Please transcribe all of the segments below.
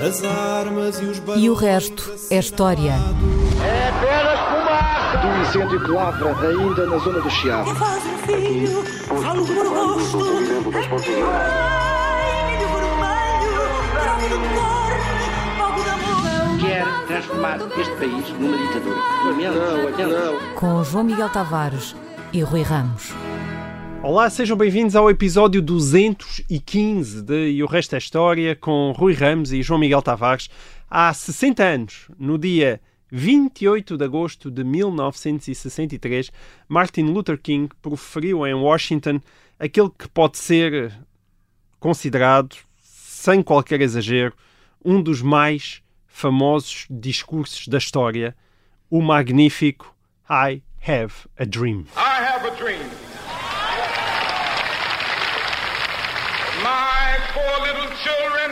As armas e os E o resto é história. É apenas fumaça! Do incêndio que lavra ainda na zona do Chiado. Faz um filho, falo por rosto. Ai, milho vermelho, prova do cor, fogo da amor. Quer transformar este país numa ditadura. Não, não. Com João Miguel Tavares e Rui Ramos. Olá, sejam bem-vindos ao episódio 215 de E o Resto é História com Rui Ramos e João Miguel Tavares. Há 60 anos, no dia 28 de agosto de 1963, Martin Luther King proferiu em Washington aquele que pode ser considerado, sem qualquer exagero, um dos mais famosos discursos da história, o magnífico I Have a Dream. I have a dream. Four little children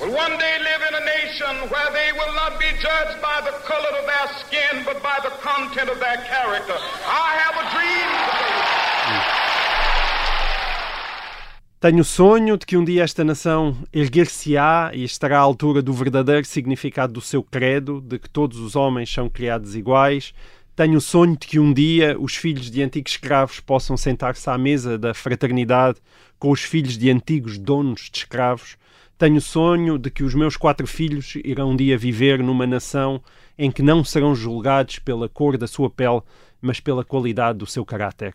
will one day live in a nation where they will not be judged by the color of their skin, but by the content of their character. I have a dream. Tenho o sonho de que um dia esta nação erguer-se-á e estará à altura do verdadeiro significado do seu credo, de que todos os homens são criados iguais. Tenho o sonho de que um dia os filhos de antigos escravos possam sentar-se à mesa da fraternidade com os filhos de antigos donos de escravos. Tenho o sonho de que os meus quatro filhos irão um dia viver numa nação em que não serão julgados pela cor da sua pele, mas pela qualidade do seu caráter.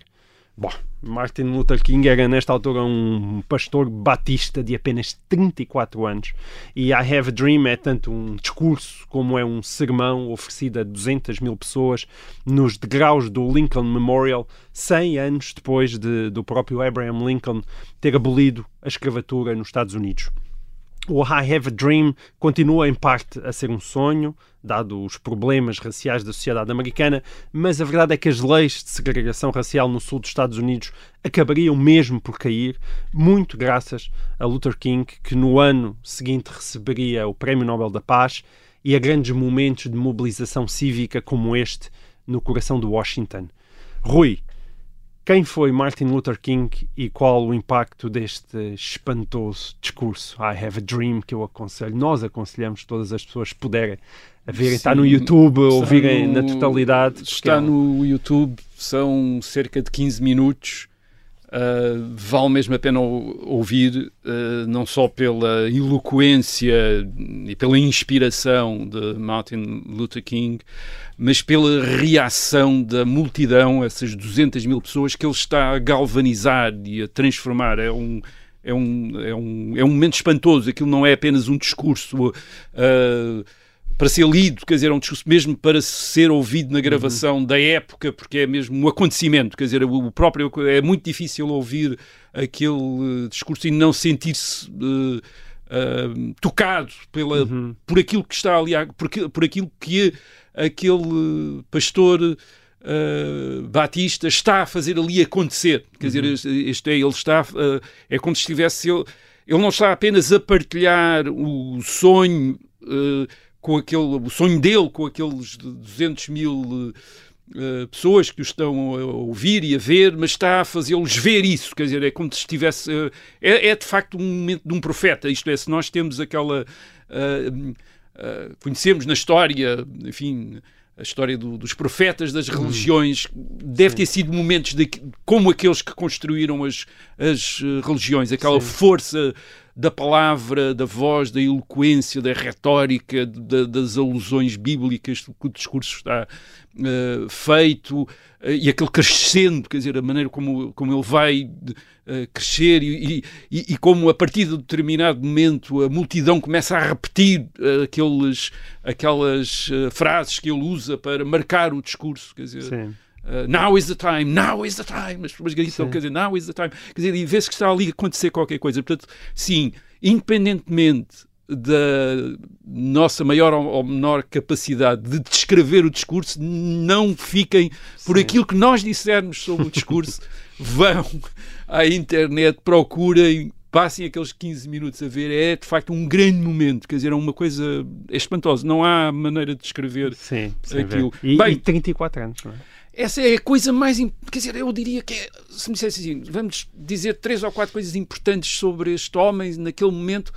Bom, Martin Luther King era nesta altura um pastor batista de apenas 34 anos e I Have a Dream é tanto um discurso como é um sermão oferecido a 200 mil pessoas nos degraus do Lincoln Memorial 100 anos depois de, do próprio Abraham Lincoln ter abolido a escravatura nos Estados Unidos. O I Have a Dream continua em parte a ser um sonho, dado os problemas raciais da sociedade americana, mas a verdade é que as leis de segregação racial no sul dos Estados Unidos acabariam mesmo por cair, muito graças a Luther King, que no ano seguinte receberia o Prémio Nobel da Paz e a grandes momentos de mobilização cívica como este no coração de Washington. Rui, quem foi Martin Luther King e qual o impacto deste espantoso discurso I Have a Dream que eu aconselho, nós aconselhamos todas as pessoas que puderem a verem, está no YouTube, ouvirem no- na totalidade. Está porque- no YouTube, são cerca de 15 minutos. Uh, vale mesmo a pena ou- ouvir, uh, não só pela eloquência e pela inspiração de Martin Luther King, mas pela reação da multidão, essas 200 mil pessoas que ele está a galvanizar e a transformar. É um, é um, é um, é um momento espantoso. Aquilo não é apenas um discurso. uh, para ser lido, quer dizer, é um discurso mesmo para ser ouvido na gravação da época, porque é mesmo um acontecimento, quer dizer, o próprio é muito difícil ouvir aquele eh, discurso e não sentir-se eh, tocado pela, por aquilo que está ali, por, aquilo- por aquilo que aquele pastor eh, Batista está a fazer ali acontecer. Quer dizer, este, é, ele está, eh, é como se estivesse, ele, ele não está apenas a partilhar o sonho eh, com aquele, o sonho dele com aqueles 200 mil eh, pessoas que o estão a ouvir e a ver, mas está a fazê-los ver isso, quer dizer, é como se estivesse, eh, é, é de facto um momento de um profeta, isto é, se nós temos aquela, eh, conhecemos na história, enfim, a história do- dos profetas das religiões, deve ter sido momentos de, como aqueles que construíram as, as religiões, aquela força da palavra, da voz, da eloquência, da retórica, da- das alusões bíblicas que o discurso está eh, feito eh, e aquele crescendo, quer dizer, a maneira como, como ele vai eh, crescer e, e, e como a partir de determinado momento a multidão começa a repetir aqueles, aquelas frases que ele usa para marcar o discurso, quer dizer, Sim. Uh, now is the time, now is the time. As pessoas gritam, Sim. quer dizer, now is the time. Quer dizer, e vê-se que está ali a acontecer qualquer coisa. Portanto, sim, independentemente da nossa maior ou menor capacidade de descrever o discurso, não fiquem por aquilo que nós dissermos sobre o discurso, vão à internet, procurem, passem aqueles 15 minutos a ver, é de facto um grande momento, quer dizer, é uma coisa é espantosa, não há maneira de descrever Sim, aquilo. E, Bem, e 34 anos, não é? Essa é a coisa mais. Quer dizer, eu diria que é, se me dissesse assim, vamos dizer três ou quatro coisas importantes sobre este homem naquele momento.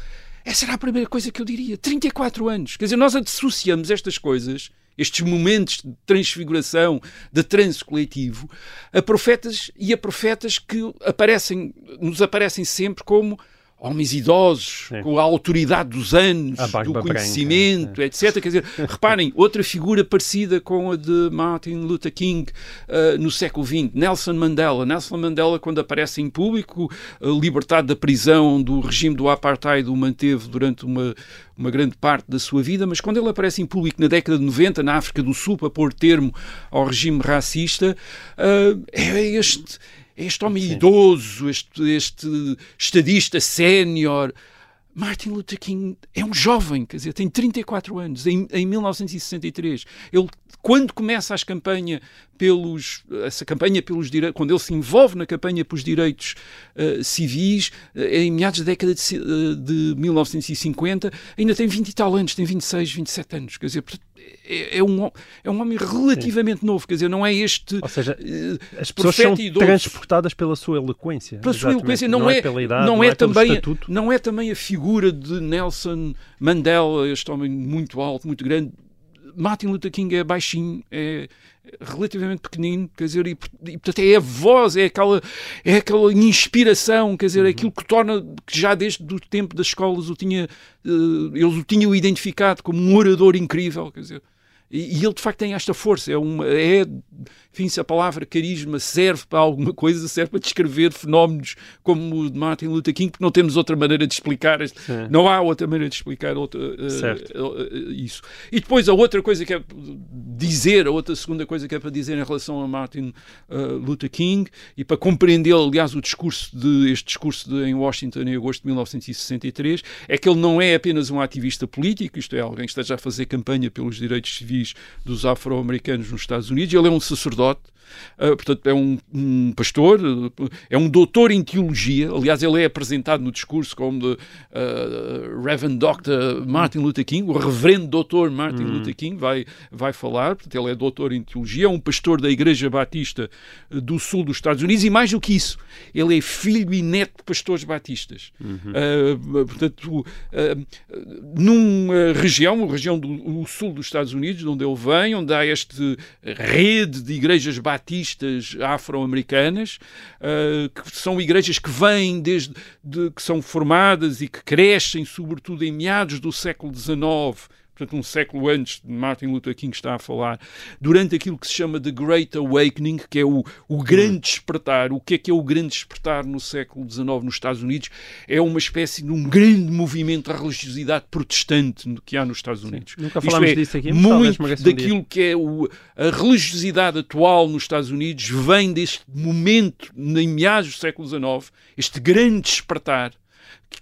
Essa era a primeira coisa que eu diria. 34 anos. Quer dizer, nós associamos estas coisas, estes momentos de transfiguração, de transe coletivo, a profetas e a profetas que aparecem, nos aparecem sempre como homens idosos, Sim. com a autoridade dos anos, A barba do conhecimento, etc. Quer dizer, reparem, outra figura parecida com a de Martin Luther King uh, no século XX, Nelson Mandela. Nelson Mandela, quando aparece em público, uh, libertado da prisão do regime do apartheid, o manteve durante uma, uma grande parte da sua vida, mas quando ele aparece em público na década de 90, na África do Sul, para pôr termo ao regime racista, uh, é este este homem Sim. idoso, este, este estadista sénior. Martin Luther King é um jovem, quer dizer, tem 34 anos, em, em 1963. Ele, quando começa as campanha pelos, essa campanha pelos direitos, quando ele se envolve na campanha pelos direitos uh, civis, uh, em meados da década de, uh, de 1950, ainda tem 20 e tal anos, tem 26, 27 anos, quer dizer, é, é, um, é um homem relativamente Sim. novo, quer dizer, não é este. Ou seja, as pessoas são idoso. transportadas pela sua eloquência. Pela sua eloquência, não, não é, é, pela idade, não, não é, é também, não é também a figura de Nelson Mandela, este homem muito alto, muito grande. Martin Luther King é baixinho, é relativamente pequenino, quer dizer, e, portanto é a voz, é aquela, é aquela inspiração, quer dizer, uhum. aquilo que torna, que já desde o tempo das escolas o tinha, uh, eles o tinham identificado como um orador incrível, quer dizer, e, e, ele de facto tem esta força, é, uma, é enfim, se a palavra carisma serve para alguma coisa, serve para descrever fenómenos como o de Martin Luther King, porque não temos outra maneira de explicar, Sim. não há outra maneira de explicar outra, uh, isso. E depois a outra coisa que é dizer, a outra segunda coisa que é para dizer em relação a Martin uh, Luther King, e para compreender, aliás, o discurso de, este discurso de, em Washington em agosto de 1963, é que ele não é apenas um ativista político, isto é, alguém que esteja a fazer campanha pelos direitos civis dos afro-americanos nos Estados Unidos. Ele é um sacerdote Gott Uh, portanto, é um, um, pastor, é um doutor em teologia. Aliás, ele é apresentado no discurso como de, uh, Reverend Dr. Martin Luther King, o reverendo doutor Martin uhum. Luther King vai, vai falar. Portanto, ele é doutor em teologia, é um pastor da Igreja Batista do Sul dos Estados Unidos e, mais do que isso, ele é filho e neto de pastores batistas. Uhum. Uh, portanto, numa região, região do sul dos Estados Unidos, onde ele vem, onde há esta rede de igrejas batistas batistas afro-americanas, uh, que são igrejas que vêm desde de, que são formadas e que crescem, sobretudo em meados do século XIX portanto, um século antes de Martin Luther King está a falar, durante aquilo que se chama The Great Awakening, que é o, o grande despertar. O que é que é o grande despertar no século XIX nos Estados Unidos? É uma espécie de um grande movimento de religiosidade protestante que há nos Estados Unidos. Sim, nunca falámos é, disso aqui, muito daquilo que é o, a religiosidade atual nos Estados Unidos vem deste momento, em meados do século XIX, este grande despertar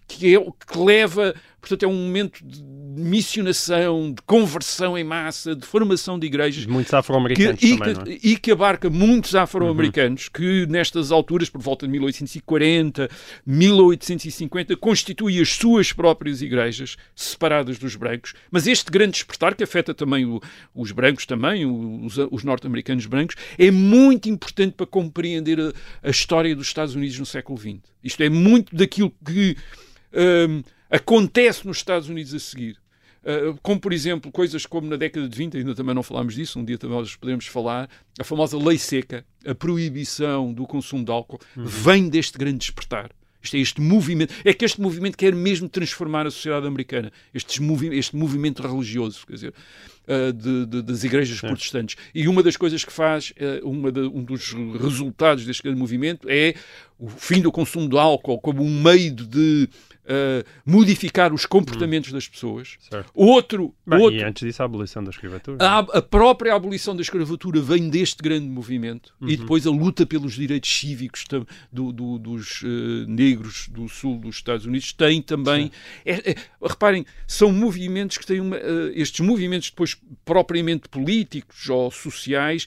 que, é, que leva, portanto, é um momento de missionação, de conversão em massa, de formação de igrejas. Muitos afro-americanos e, também, que, é? e que abarca muitos afro-americanos uhum. que, nestas alturas, por volta de 1840, 1850, constituem as suas próprias igrejas, separadas dos brancos. Mas este grande despertar, que afeta também o, os brancos, também, os, os norte-americanos brancos, é muito importante para compreender a, a história dos Estados Unidos no século XX. Isto é muito daquilo que um, acontece nos Estados Unidos a seguir. Uh, como, por exemplo, coisas como na década de 20, ainda também não falámos disso, um dia também nós podemos falar, a famosa lei seca, a proibição do consumo de álcool, uhum. vem deste grande despertar. Isto é este movimento, é que este movimento quer mesmo transformar a sociedade americana, este, movi este movimento religioso, quer dizer, uh, de, de, das igrejas protestantes. E uma das coisas que faz, uh, uma de, um dos resultados deste grande movimento é o fim do consumo de álcool como um meio de uh, modificar os comportamentos hum. das pessoas. Certo. Outro, Bem, outro. E antes disso, a abolição da escravatura. A, a própria abolição da escravatura vem deste grande movimento uhum. e depois a luta pelos direitos cívicos do, do, dos uh, negros do sul dos Estados Unidos tem também. É, é, reparem, são movimentos que têm uma, uh, estes movimentos depois propriamente políticos ou sociais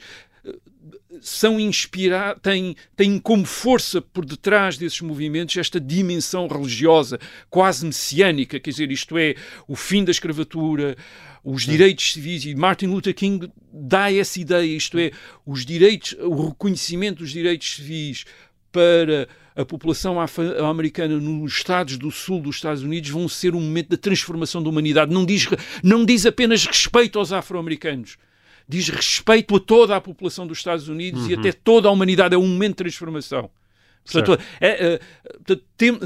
são inspirados, têm, têm como força por detrás desses movimentos esta dimensão religiosa, quase messiânica, quer dizer, isto é, o fim da escravatura, os direitos civis, e Martin Luther King dá essa ideia, isto é, os direitos, o reconhecimento dos direitos civis para a população afro-americana nos estados do sul dos Estados Unidos vão ser um momento da transformação da humanidade. Não diz, não diz apenas respeito aos afro-americanos, diz respeito a toda a população dos Estados Unidos Uhum. e até toda a humanidade. É um momento de transformação. Portanto, é, é, tem-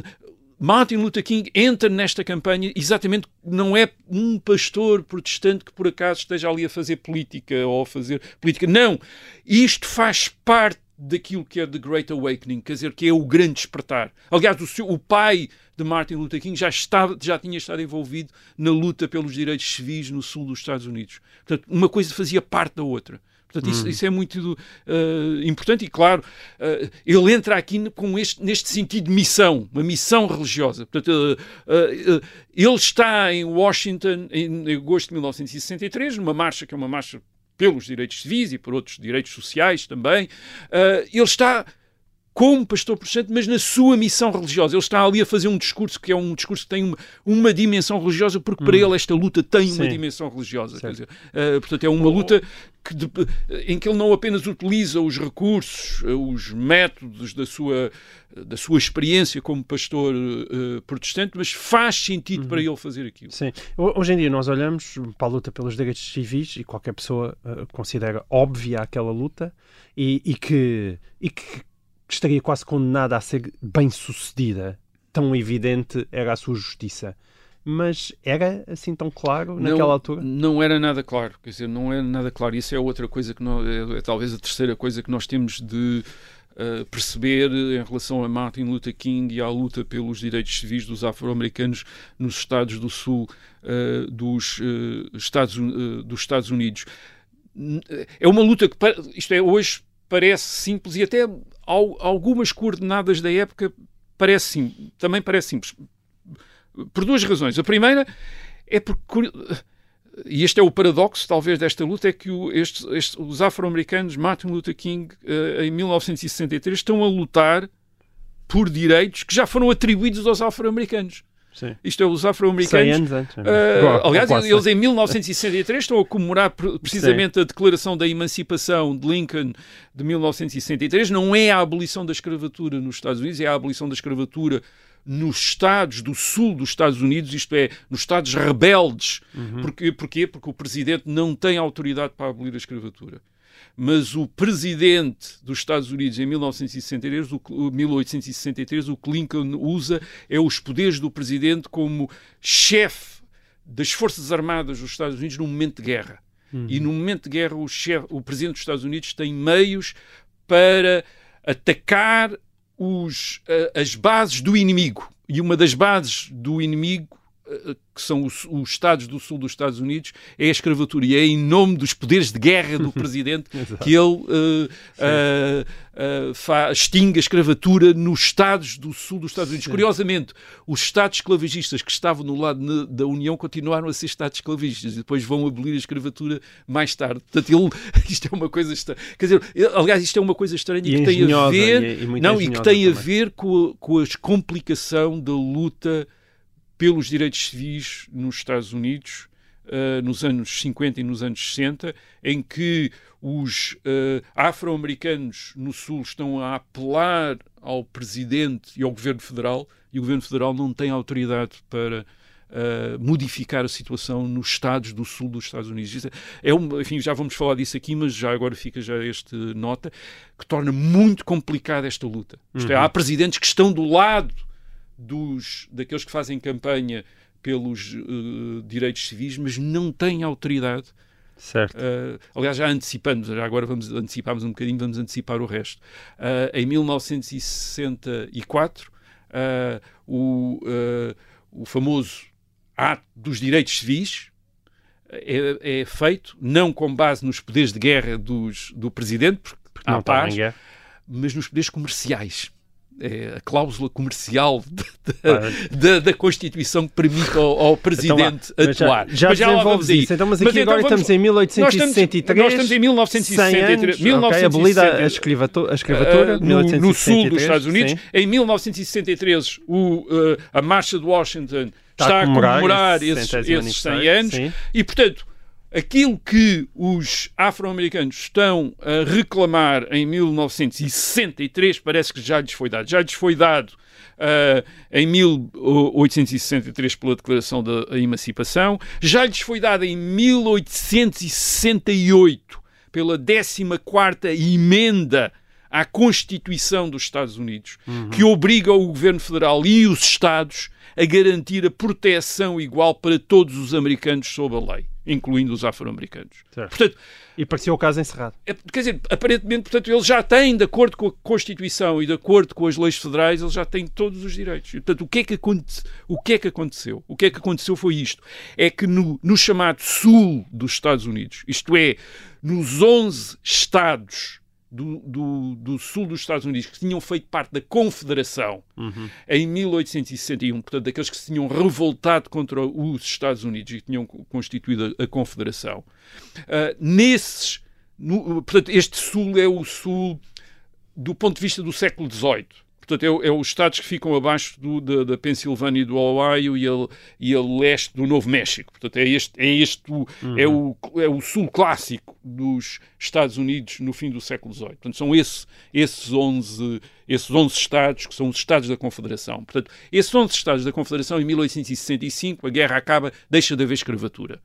Martin Luther King entra nesta campanha exatamente não é um pastor protestante que por acaso esteja ali a fazer política ou a fazer política. Não! Isto faz parte daquilo que é The Great Awakening, quer dizer, que é o grande despertar. Aliás, o, seu- o pai de Martin Luther King já, estava, já tinha estado envolvido na luta pelos direitos civis no sul dos Estados Unidos. Portanto, uma coisa fazia parte da outra. Portanto, isso, isso é muito uh, importante e, claro, uh, ele entra aqui com este, neste sentido de missão, uma missão religiosa. Portanto, uh, ele está em Washington em agosto de 1963, numa marcha que é uma marcha pelos direitos civis e por outros direitos sociais também. Uh, ele está como pastor protestante, mas na sua missão religiosa. Ele está ali a fazer um discurso que é um discurso que tem uma, uma dimensão religiosa, porque para ele esta luta tem uma Sim. dimensão religiosa. Dizer, uh, portanto, é uma luta que de- em que ele não apenas utiliza os recursos, uh, os métodos da sua, da sua experiência como pastor uh, protestante, mas faz sentido para ele fazer aquilo. Sim. Ho- Hoje em dia nós olhamos para a luta pelos direitos civis e qualquer pessoa eh, considera óbvia aquela luta e, e que, e que estaria quase condenada a ser bem sucedida. Tão evidente era a sua justiça. Mas era assim tão claro naquela não, altura? Não era nada claro, quer dizer, não era nada claro. Isso é outra coisa que nós, é, é talvez a terceira coisa que nós temos de uh, perceber em relação a Martin Luther King e à luta pelos direitos civis dos afro-americanos nos Estados do Sul uh, dos, uh, Estados, dos Estados Unidos. É uma luta que, isto é, hoje parece simples e até algumas coordenadas da época parece sim, também parece simples. Por duas razões. A primeira é porque e este é o paradoxo, talvez, desta luta, é que o- estes- estes- os afro-americanos, Martin Luther King, eh, em 1963, estão a lutar por direitos que já foram atribuídos aos afro-americanos. Sim. Isto é, os 100 afro-americanos. Uh, Boa, aliás, quase. eles em 1963 estão a comemorar pre- precisamente a declaração da emancipação de Lincoln de 1963. Não é a abolição da escravatura nos Estados Unidos, é a abolição da escravatura nos estados do sul dos Estados Unidos, isto é, nos estados rebeldes. Porquê? Porquê? Porque o presidente não tem autoridade para abolir a escravatura. Mas o presidente dos Estados Unidos em 1963, o, que- o 1863, o Lincoln usa é os poderes do presidente como chefe das Forças Armadas dos Estados Unidos num momento de guerra. E no momento de guerra, o, chefe, o presidente dos Estados Unidos tem meios para atacar os, eh, as bases do inimigo. E uma das bases do inimigo, que são os, os Estados do Sul dos Estados Unidos, é a escravatura. E é em nome dos poderes de guerra do presidente que ele eh, eh, eh, fa- extingue a escravatura nos Estados do Sul dos Estados Unidos. Curiosamente, os Estados esclavagistas que estavam no lado ne- da União continuaram a ser Estados esclavagistas e depois vão abolir a escravatura mais tarde. Portanto, ele, isto é uma coisa estranha. Quer dizer, aliás, isto é uma coisa estranha E que tem a ver, e- e muito não, e que tem a também. ver com a, com a complicação da luta pelos direitos civis nos Estados Unidos uh, nos anos 50 e nos anos 60, em que os uh, afro-americanos no Sul estão a apelar ao presidente e ao governo federal, e o governo federal não tem autoridade para uh, modificar a situação nos estados do sul dos Estados Unidos. Isso É um, enfim, já vamos falar disso aqui, mas já agora fica já este nota que torna muito complicada esta luta. Isto é, há presidentes que estão do lado dos daqueles que fazem campanha pelos uh, direitos civis, mas não têm autoridade. Certo. Uh, aliás, já antecipamos, já agora vamos antecipamos um bocadinho, vamos antecipar o resto. Uh, em 1964, uh, o, o famoso ato dos direitos civis é, é, feito não com base nos poderes de guerra dos, do presidente, porque, Porque há não está paz, mas nos poderes comerciais. É a cláusula comercial Ah. da, da Constituição que permite ao, ao presidente Então, mas já- atuar. Já, Mas vamos aí. isso. Então, mas aqui então agora vamos- estamos em nós estamos, 1863. nós estamos em 1963. 100 anos, ok, abolida a 1963, escravatura, a escravatura Uh, no, no sul dos 1863, Estados Unidos. sim. Em 1963, o, uh, a Marcha de Washington Está está, a a comemorar comemorar esse esses, esses 100 aniversário, anos sim. e, portanto, aquilo que os afro-americanos estão a reclamar em 1963 parece que já lhes foi dado. Já lhes foi dado uh, em 1863 pela Declaração da Emancipação, já lhes foi dado em 1868 pela 14ª emenda à Constituição dos Estados Unidos, uhum. que obriga o governo federal e os Estados a garantir a proteção igual para todos os americanos sob a lei, incluindo os afro-americanos. Portanto, e parecia o caso encerrado. É, quer dizer, aparentemente, portanto, eles já têm, de acordo com a Constituição e de acordo com as leis federais, eles já têm todos os direitos. E, portanto, o que, é que o que é que aconteceu? O que é que aconteceu foi isto. É que no, no chamado sul dos Estados Unidos, isto é, nos 11 estados do, do, do, sul dos Estados Unidos que tinham feito parte da Confederação uhum. em 1861, portanto, daqueles que se tinham revoltado contra os Estados Unidos e que tinham constituído a, a Confederação. Uh, nesses, no, portanto, este sul é o sul do ponto de vista do século XVIII. Portanto, é, é os estados que ficam abaixo do, da, da Pensilvânia e do Ohio e a, e a leste do Novo México. Portanto, é este, é este o, uhum. é o, é o sul clássico dos Estados Unidos no fim do século XVIII. Portanto, são esse, esses 11 esses 11 estados que são os estados da Confederação. Portanto, esses 11 estados da Confederação, em 1865, a guerra acaba, deixa de haver escravatura.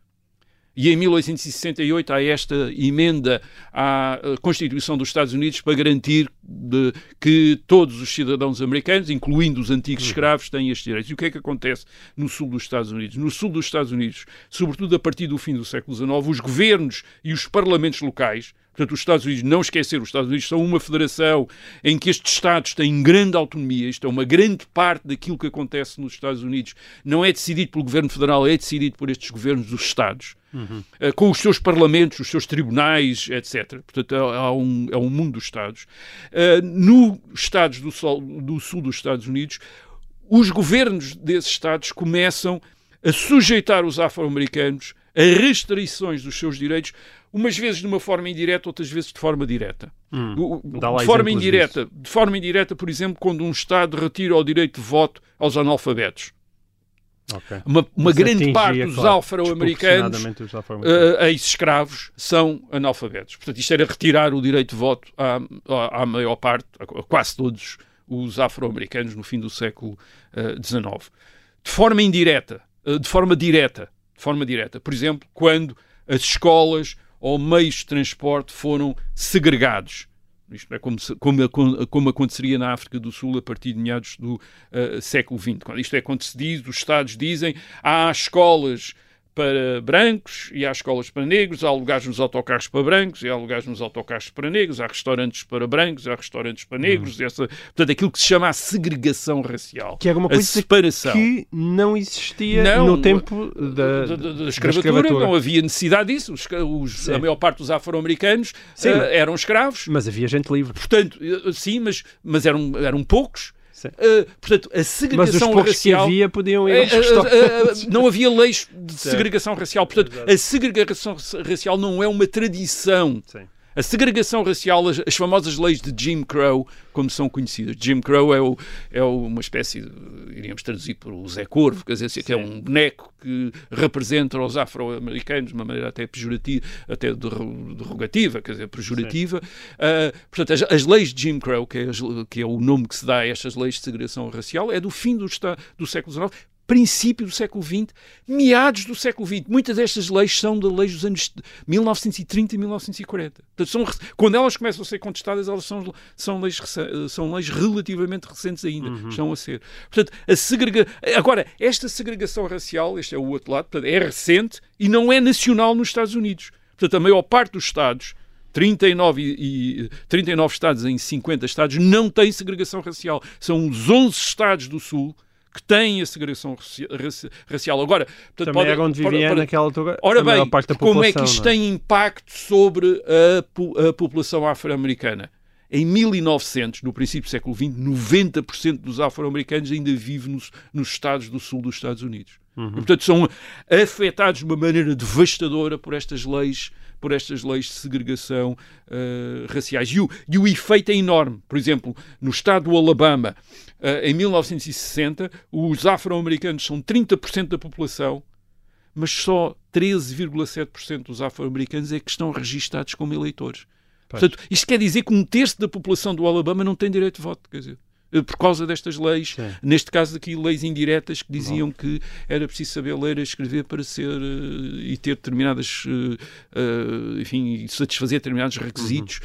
E em 1868 há esta emenda à eh, Constituição dos Estados Unidos para garantir de, que todos os cidadãos americanos, incluindo os antigos uhum. escravos, têm estes direitos. E o que é que acontece no sul dos Estados Unidos? No sul dos Estados Unidos, sobretudo a partir do fim do século XIX, os governos e os parlamentos locais Portanto, os Estados Unidos, não esquecer, os Estados Unidos são uma federação em que estes Estados têm grande autonomia, isto é uma grande parte daquilo que acontece nos Estados Unidos. Não é decidido pelo governo federal, é decidido por estes governos dos Estados, uhum. uh, com os seus parlamentos, os seus tribunais, etc. Portanto, há um, é um mundo dos Estados. Uh, nos Estados do, Sol, do Sul dos Estados Unidos, os governos desses Estados começam a sujeitar os afro-americanos a restrições dos seus direitos umas vezes de uma forma indireta, outras vezes de forma direta. Hum, de forma indireta, disso. de forma indireta, por exemplo, quando um Estado retira o direito de voto aos analfabetos. Okay. Uma, uma grande parte dos claro, afro-americanos, uh, ex-escravos, são analfabetos. Portanto, isto era retirar o direito de voto à, à, maior parte, a quase todos os afro-americanos no fim do século XIX. Uh, de forma indireta, uh, de forma direta, de forma direta. Por exemplo, quando as escolas ou meios de transporte foram segregados. Isto é como, como, como, aconteceria na África do Sul a partir de meados do uh, século XX. Quando isto é se diz, os Estados dizem, há escolas para brancos e há escolas para negros, há lugares nos autocarros para brancos e há lugares nos autocarros para negros, há restaurantes para brancos, há restaurantes para negros, hum. essa, portanto, aquilo que se chama a segregação racial. Que é uma coisa separação. que não existia não, no tempo da, da, da, da, escravatura, da, escravatura, Não havia necessidade disso. Os, os, a maior parte dos afro-americanos uh, eram escravos. Mas havia gente livre. Portanto, eh, sim, mas, mas eram, eram poucos Uh, portanto, a segregação Mas os racial. que havia podiam ir uh, uh, Não havia leis de segregação racial. Portanto, Exato. a segregação racial não é uma tradição. Sim. A segregação racial, as, as, famosas leis de Jim Crow, como são conhecidas. Jim Crow é, o, é uma espécie, de, iríamos traduzir por o Zé Corvo, quer dizer, que é um boneco que representa os afro-americanos de uma maneira até pejorativa, até derrogativa, quer dizer, pejorativa. Uh, portanto, as, as, leis de Jim Crow, que é, que é, o nome que se dá a estas leis de segregação racial, é do fim do, do século XIX princípio do século XX, meados do século XX. Muitas destas leis são de leis dos anos 1930 e 1940. Portanto, são, quando elas começam a ser contestadas, elas são, são, leis, são leis relativamente recentes ainda. Uhum. Estão a ser. Portanto, a segrega... Agora, esta segregação racial, este é o outro lado, portanto, é recente e não é nacional nos Estados Unidos. Portanto, a maior parte dos Estados 39, e, 39 estados em 50 estados não têm segregação racial. São os 11 estados do Sul que têm a segregação racial. Agora, portanto, Também pode, era onde vivia pode, naquela altura Ora bem, como é que isto é? tem impacto sobre a, a população afro-americana? Em 1900, no princípio do século XX, 90% dos afro-americanos ainda vivem nos, nos estados do sul dos Estados Unidos. Uhum. E, portanto, são afetados de uma maneira devastadora por estas leis por estas leis de segregação uh, raciais. E o, e o efeito é enorme. Por exemplo, no estado do Alabama, uh, em 1960, os afro-americanos são 30% da população, mas só 13,7% dos afro-americanos é que estão registados como eleitores. Portanto, isto quer dizer que um terço da população do Alabama não tem direito de voto. Quer dizer, eh, por causa destas leis, Sim. neste caso aqui leis indiretas que diziam que era preciso saber ler e escrever para ser uh, e ter determinadas, uh, uh, enfim, satisfazer determinados requisitos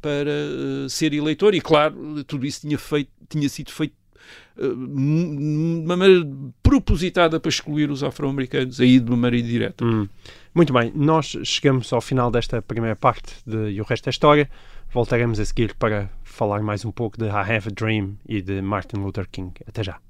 para ser eleitor e claro, tudo isso tinha, feito, tinha sido feito de uma maneira propositada para excluir os afro-americanos aí de uma maneira direta. Hum. Muito bem, nós chegamos ao final desta primeira parte de E o Resto é História. Voltaremos a seguir para falar mais um pouco de I Have a Dream e de Martin Luther King. Até já.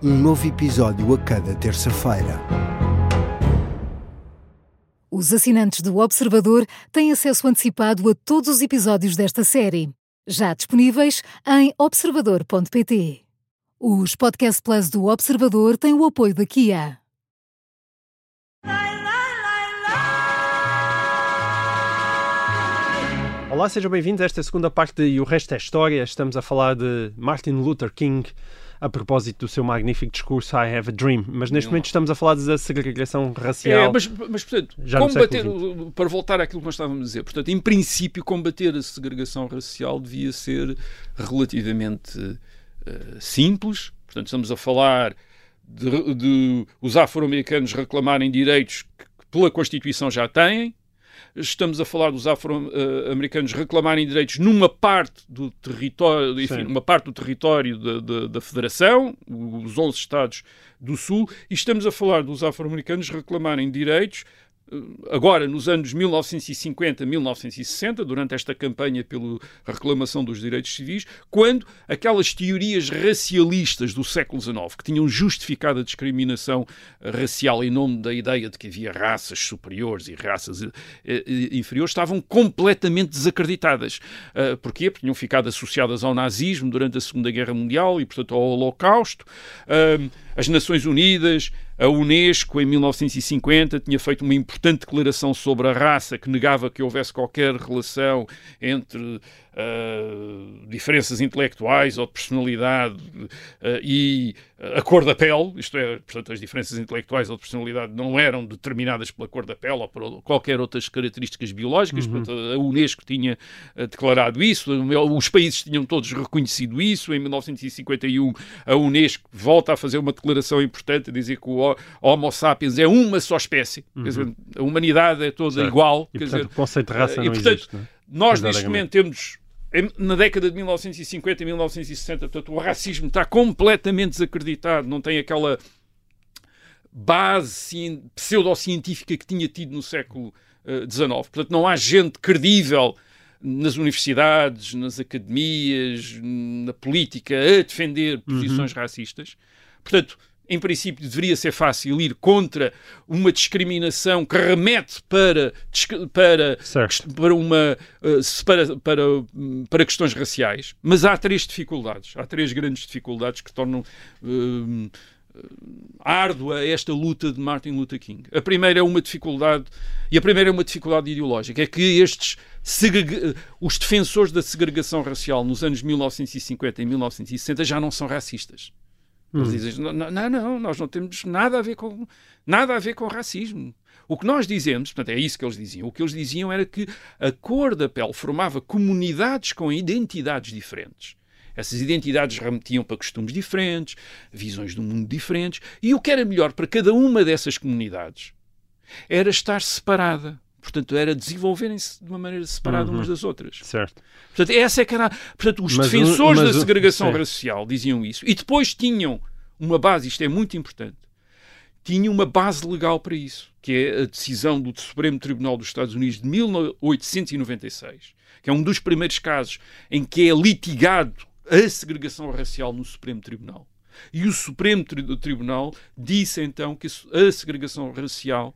Um novo episódio a cada terça-feira. Os assinantes do Observador têm acesso antecipado a todos os episódios desta série, já disponíveis em observador.pt. Os Podcast Plus do Observador têm o apoio da Kia. Olá, sejam bem-vindos a esta segunda parte de E o Resto é História. Estamos a falar de Martin Luther King a propósito do seu magnífico discurso I Have a Dream. Mas neste momento estamos a falar da segregação racial. É, mas, mas portanto, combater, para voltar àquilo que nós estávamos a dizer, portanto, em princípio, combater a segregação racial devia ser relativamente eh, simples. Portanto, estamos a falar de, de os afro-americanos reclamarem direitos que pela Constituição já têm. Estamos a falar dos afro-americanos reclamarem direitos numa parte do território, enfim, Sim. numa parte do território da, da, da Federação, os 11 Estados do Sul, e estamos a falar dos afro-americanos reclamarem direitos agora nos anos 1950, 1960, durante esta campanha pela reclamação dos direitos civis, quando aquelas teorias racialistas do século XIX, que tinham justificado a discriminação eh, racial em nome da ideia de que havia raças superiores e raças eh, eh, inferiores, estavam completamente desacreditadas. Uh, porquê? Porque tinham ficado associadas ao nazismo durante a Segunda Guerra Mundial e, portanto, ao Holocausto. As Nações Unidas, a Unesco, em 1950, tinha feito uma importante declaração sobre a raça que negava que houvesse qualquer relação entre uh, diferenças intelectuais ou de personalidade uh, e a cor da pele, isto é, portanto, as diferenças intelectuais ou de personalidade não eram determinadas pela cor da pele ou por qualquer outras características biológicas, Uhum. portanto, a Unesco tinha uh, declarado isso, os países tinham todos reconhecido isso, em 1951 a Unesco volta a fazer uma declaração importante, a dizer que o Homo sapiens é uma só espécie, quer dizer, a humanidade é toda Uhum. Certo. igual, E, quer portanto, dizer, o conceito de raça não e, portanto, existe. não é? nós neste momento temos em- na década de 1950 e 1960, portanto, o racismo está completamente desacreditado, não tem aquela base cien- pseudocientífica que tinha tido no século eh, XIX. Portanto, não há gente credível nas universidades, nas academias, na política a defender posições racistas. Portanto, em princípio, deveria ser fácil ir contra uma discriminação que remete para, para, Certo. para, uma, eh, para, para, para questões raciais. Mas há três dificuldades. Há três grandes dificuldades que tornam hum, árdua esta luta de Martin Luther King. A primeira é uma dificuldade, e a primeira é uma dificuldade ideológica, é que estes os defensores da segregação racial nos anos 1950 e 1960 já não são racistas. Eles dizem, não, não, não, nós não temos nada a ver com nada a ver com racismo. O que nós dizemos, portanto, é isso que eles diziam. O que eles diziam era que a cor da pele formava comunidades com identidades diferentes. Essas identidades remetiam para costumes diferentes, visões do mundo diferentes, e o que era melhor para cada uma dessas comunidades era estar separada. Portanto, era desenvolverem-se de uma maneira separada umas das outras. Certo. Portanto, essa é que era. Portanto, os Mas defensores mas da segregação sim. racial diziam isso. E depois tinham uma base, isto é muito importante, tinham uma base legal para isso, que é a decisão do Supremo Tribunal dos Estados Unidos de 1896, que é um dos primeiros casos em que é litigado a segregação racial no Supremo Tribunal. E o Supremo Tribunal disse então que a segregação racial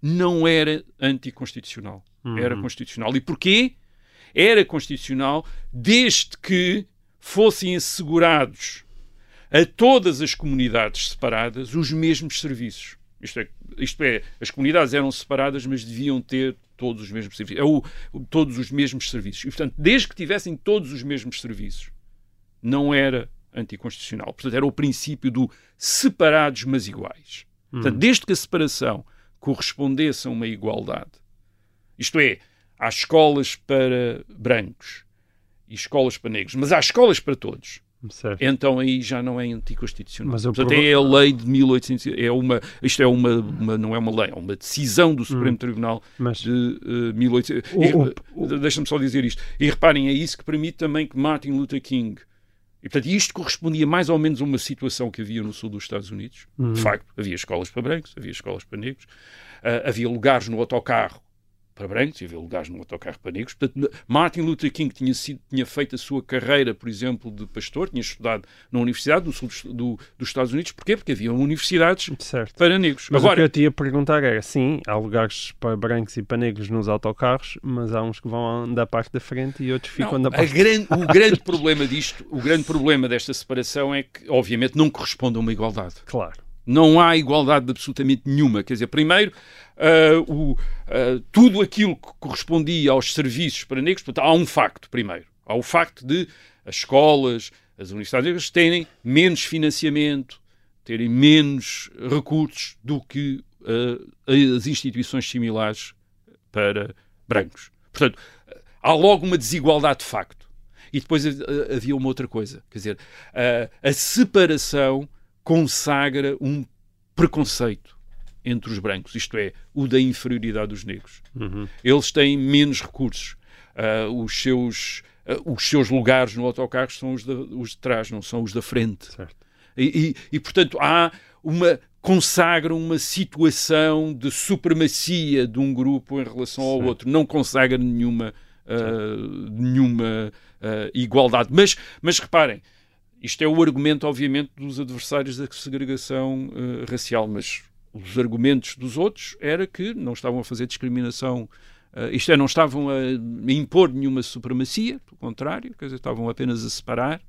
não era anticonstitucional. Uhum. Era constitucional. E porquê? Era constitucional desde que fossem assegurados a todas as comunidades separadas os mesmos serviços. Isto é, isto é, as comunidades eram separadas, mas deviam ter todos os mesmos serviços. É o, todos os mesmos serviços. E, portanto, desde que tivessem todos os mesmos serviços, não era anticonstitucional. Portanto, era o princípio do separados, mas iguais. Portanto, desde que a separação correspondesse a uma igualdade, isto é, há escolas para brancos e escolas para negros, mas há escolas para todos. Certo. Então aí já não é anticonstitucional. Mas Portanto, é a lei de 1800, é uma, isto é uma, uma, não é uma lei, é uma decisão do Supremo hum. Tribunal mas... de uh, 1800. Deixa-me só dizer isto. E reparem, é isso que permite também que Martin Luther King e, portanto, isto correspondia mais ou menos a uma situação que havia no sul dos Estados Unidos. Uhum. De facto, havia escolas para brancos, havia escolas para negros, uh, havia lugares no autocarro para brancos e havia lugares no autocarro para negros. Portanto, Martin Luther King tinha, sido, tinha feito a sua carreira, por exemplo, de pastor, tinha estudado na Universidade do Sul do, dos Estados Unidos. Porquê? Porque havia universidades certo. para negros. Mas Agora, o que eu te ia perguntar era, sim, há lugares para brancos e para negros nos autocarros, mas há uns que vão da parte da frente e outros ficam não, da parte grande, O grande problema disto, o grande problema desta separação é que, obviamente, não corresponde a uma igualdade. Claro não há igualdade absolutamente nenhuma. Quer dizer, primeiro, uh, o, uh, tudo aquilo que correspondia aos serviços para negros, portanto, há um facto, primeiro. Há o facto de as escolas, as universidades negras terem menos financiamento, terem menos recursos do que uh, as instituições similares para brancos. Portanto, há logo uma desigualdade de facto. E depois havia uma outra coisa, quer dizer, a separação consagra um preconceito entre os brancos, isto é, o da inferioridade dos negros. Uhum. Eles têm menos recursos. Uh, os, seus, uh, os seus lugares no autocarro são os de, os de trás, não são os da frente. E, e, e, portanto, há uma consagra uma situação de supremacia de um grupo em relação ao outro, não consagra nenhuma, uh, nenhuma igualdade. Mas, mas reparem, isto é o argumento, obviamente, dos adversários da segregação racial, mas os argumentos dos outros era que não estavam a fazer discriminação, uh, isto é, não estavam a, a impor nenhuma supremacia, pelo contrário, quer dizer, estavam apenas a separar,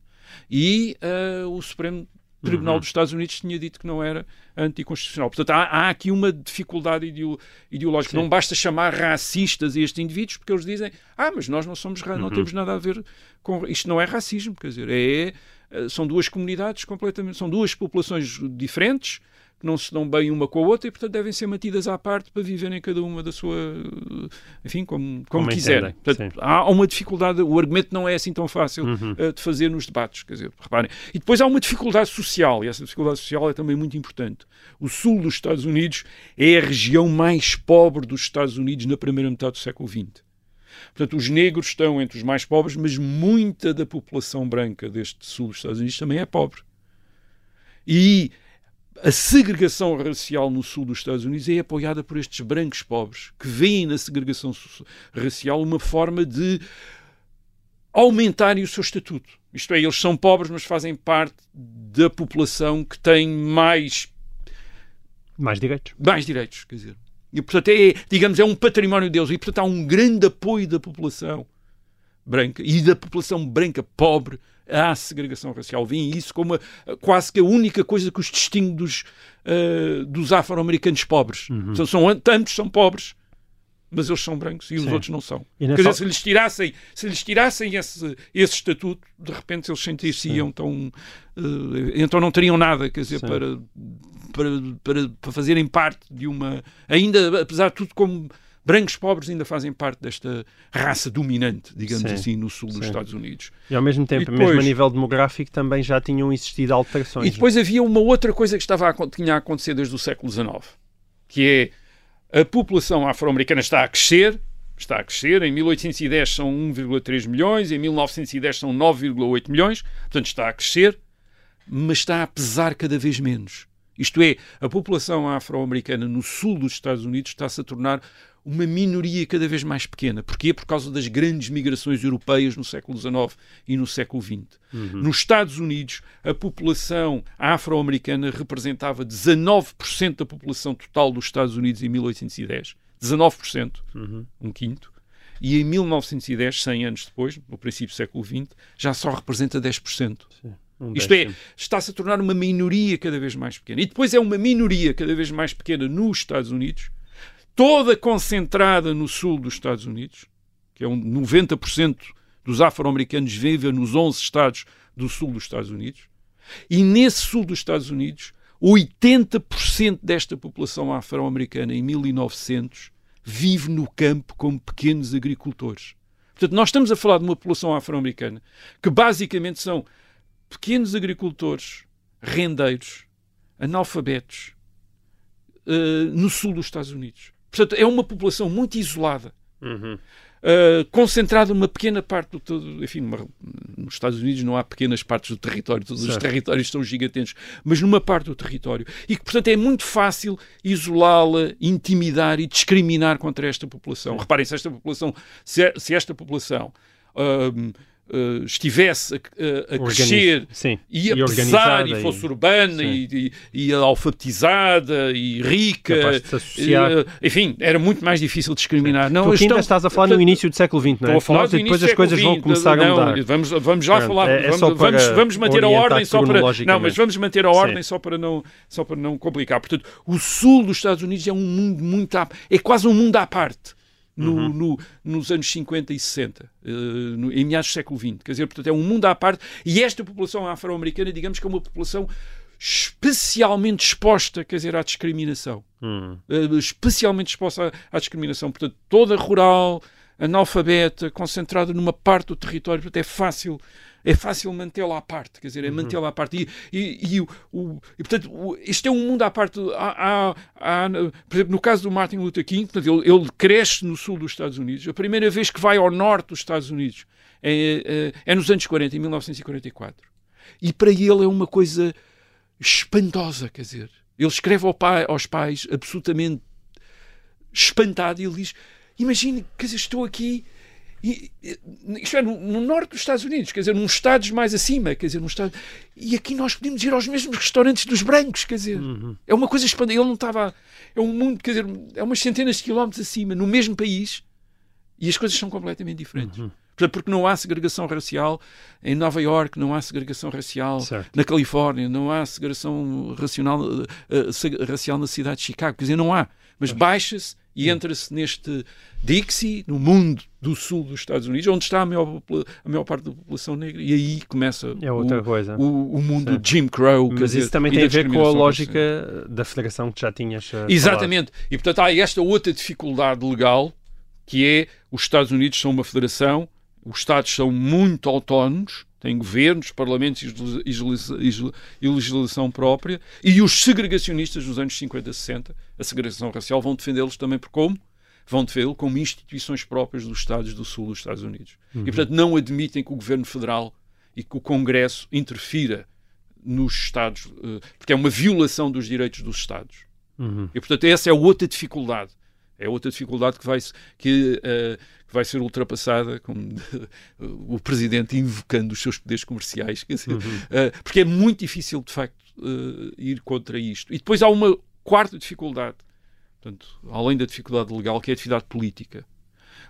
e uh, o Supremo Tribunal uhum. dos Estados Unidos tinha dito que não era anticonstitucional. Portanto, há, há aqui uma dificuldade ideológica. Sim. Não basta chamar racistas a estes indivíduos, porque eles dizem, ah, mas nós não somos, uhum. não temos nada a ver com... Isto não é racismo, quer dizer, é eh, são duas comunidades completamente, são duas populações diferentes que não se dão bem uma com a outra e, portanto, devem ser mantidas à parte para viverem cada uma da sua, enfim, como, como, como quiserem. Portanto, há uma dificuldade, o argumento não é assim tão fácil uhum. uh, de fazer nos debates, quer dizer, reparem. E depois há uma dificuldade social, e essa dificuldade social é também muito importante. O sul dos Estados Unidos é a região mais pobre dos Estados Unidos na primeira metade do século XX. Portanto, os negros estão entre os mais pobres, mas muita da população branca deste sul dos Estados Unidos também é pobre. E a segregação racial no sul dos Estados Unidos é apoiada por estes brancos pobres, que veem na segregação racial uma forma de aumentarem o seu estatuto. Isto é, eles são pobres, mas fazem parte da população que tem mais. Mais direitos. Mais direitos, quer dizer. E, portanto, é, digamos, é um património deles. E, portanto, há um grande apoio da população branca e da população branca pobre à segregação racial. Vêem isso como a, quase que a única coisa que os distingue dos, uh, dos afro-americanos pobres. Uhum. São, são, ambos são pobres, mas eles são brancos e os Sim. outros não são. Quer dizer, se lhes tirassem, se lhes tirassem esse, esse estatuto, de repente eles sentir-se-iam tão. Uh, então não teriam nada, quer dizer, para para, para, para fazerem parte de uma. Ainda, apesar de tudo, como brancos pobres ainda fazem parte desta raça dominante, digamos sim, assim, no sul sim. dos Estados Unidos. E ao mesmo tempo, depois, mesmo a nível demográfico, também já tinham existido alterações. E depois havia uma outra coisa que estava a, tinha a acontecer desde o século XIX, que é a população afro-americana está a crescer, está a crescer, em 1810 são 1,3 milhões, em 1910 são 9,8 milhões, portanto está a crescer, mas está a pesar cada vez menos. Isto é, a população afro-americana no sul dos Estados Unidos está-se a tornar uma minoria cada vez mais pequena. Porquê? Por causa das grandes migrações europeias no século XIX e no século XX. Uhum. Nos Estados Unidos, a população afro-americana representava 19% da população total dos Estados Unidos em 1810. 19%, Uhum. um quinto. E em 1910, 100 anos depois, no princípio do século XX, já só representa 10%. Um Isto é, está-se a tornar uma minoria cada vez mais pequena. E depois é uma minoria cada vez mais pequena nos Estados Unidos, toda concentrada no sul dos Estados Unidos, que é um 90% dos afro-americanos vivem nos 11 estados do sul dos Estados Unidos. E nesse sul dos Estados Unidos, 80% desta população afro-americana em 1900 vive no campo como pequenos agricultores. Portanto, nós estamos a falar de uma população afro-americana que basicamente são pequenos agricultores, rendeiros, analfabetos, eh, no sul dos Estados Unidos. Portanto, é uma população muito isolada, Uhum. eh, concentrada numa pequena parte do todo. Enfim, numa- nos Estados Unidos não há pequenas partes do território, todos os Certo. territórios são gigantescos, mas numa parte do território. E que, portanto, é muito fácil isolá-la, intimidar e discriminar contra esta população. Reparem, se esta população, se, se esta população. ahm, ah, estivesse a, a- a crescer Sim. e a E e fosse urbana e, e, alfabetizada e rica, eh, enfim, era muito mais difícil discriminar. Não, tu aqui ainda estão- estás a falar no início do século XX, não é? Nós, e depois as coisas vão começar XX. a Não, mudar. Vamos, vamos já Pronto, falar, é- é vamos, para vamos, vamos manter a ordem só para. Não, mas vamos manter a ordem Sim. só para, não, só para não complicar. Portanto, o sul dos Estados Unidos é um mundo muito. à- é quase um mundo à parte. No, Uhum. no- nos anos 50 e 60, eh, no- em meados do século XX. Quer dizer, portanto, é um mundo à parte. E esta população afro-americana, digamos que é uma população especialmente exposta, quer dizer, à discriminação. Hum. Eh, especialmente exposta à, à discriminação. Portanto, toda rural, analfabeta, concentrada numa parte do território, portanto, é fácil. É fácil mantê-la à parte, quer dizer, é mantê-la à parte. E, e, e o, o- e, portanto, o- isto é um mundo à parte. Há, há- há, por exemplo, no caso do Martin Luther King, portanto, ele, ele cresce no sul dos Estados Unidos. A primeira vez que vai ao norte dos Estados Unidos é, é, é nos anos 40, em 1944. E para ele é uma coisa espantosa, quer dizer. Ele escreve ao pai, aos pais absolutamente espantado e ele diz: Imagine, quer dizer, estou aqui. E, isto é, no, no norte dos Estados Unidos, quer dizer, num estados mais acima, quer dizer, num estado, e aqui nós podemos ir aos mesmos restaurantes dos brancos, quer dizer, é uma coisa espantosa. Ele não estava, é um mundo, quer dizer, é umas centenas de quilómetros acima, no mesmo país, e as coisas são completamente diferentes. Portanto, porque não há segregação racial em Nova York, não há segregação racial Certo. na Califórnia, não há segregação racional, eh, se- racial na cidade de Chicago. Quer dizer, não há. Mas baixa-se e entra-se neste Dixie, no mundo do sul dos Estados Unidos, onde está a maior, a maior parte da população negra, e aí começa É outra o, coisa. o, o mundo Sim. Jim Crow. Mas dizer, isso também tem a ver com a lógica da federação que já tinhas. eh, Exatamente. E portanto há esta outra dificuldade legal que é os Estados Unidos são uma federação, os Estados são muito autónomos, têm governos, parlamentos e legisla- legisla- legisla- legislação própria, e os segregacionistas dos anos 50 e 60, a segregação racial, vão defendê-los também por como? Vão defendê-lo como instituições próprias dos Estados do Sul dos Estados Unidos. Uhum. E portanto não admitem que o governo federal e que o Congresso interfira nos Estados, eh, porque é uma violação dos direitos dos Estados. Uhum. E, portanto, essa é outra dificuldade. É outra dificuldade que vai, que, eh, que vai ser ultrapassada, como o Presidente invocando os seus poderes comerciais. Dizer, eh, porque é muito difícil, de facto, ir contra isto. E depois há uma quarta dificuldade, portanto, além da dificuldade legal, que é a atividade política.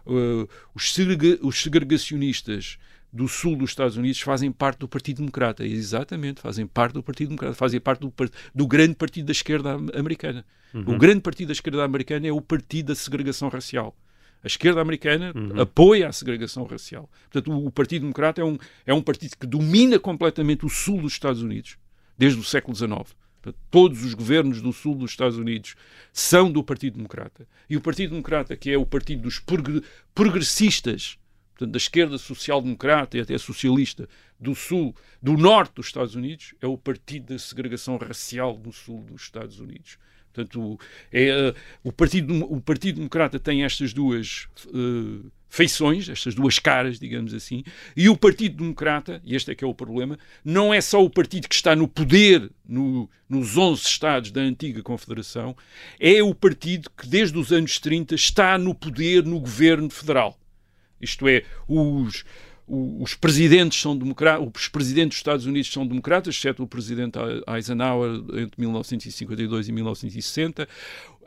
Eh, os, segrega- os segregacionistas do sul dos Estados Unidos fazem parte do Partido Democrata. Exatamente, fazem parte do Partido Democrata, fazem parte do, do grande partido da esquerda am- americana. O grande partido da esquerda americana é o partido da segregação racial. A esquerda americana apoia a segregação racial. Portanto, o, o Partido Democrata é um, é um partido que domina completamente o sul dos Estados Unidos, desde o século XIX. Todos os governos do sul dos Estados Unidos são do Partido Democrata. E o Partido Democrata, que é o partido dos progre- progressistas, portanto, da esquerda social-democrata e até socialista do sul, do norte dos Estados Unidos, é o partido da segregação racial do sul dos Estados Unidos. Portanto, é, o, Partido, o Partido Democrata tem estas duas uh, feições, estas duas caras, digamos assim, e o Partido Democrata, e este é que é o problema, não é só o partido que está no poder no, nos 11 estados da antiga Confederação, é o partido que desde os anos 30 está no poder no governo federal. Isto é, os, os presidentes são democratas, os presidentes dos Estados Unidos são democratas, exceto o presidente Eisenhower entre 1952 e 1960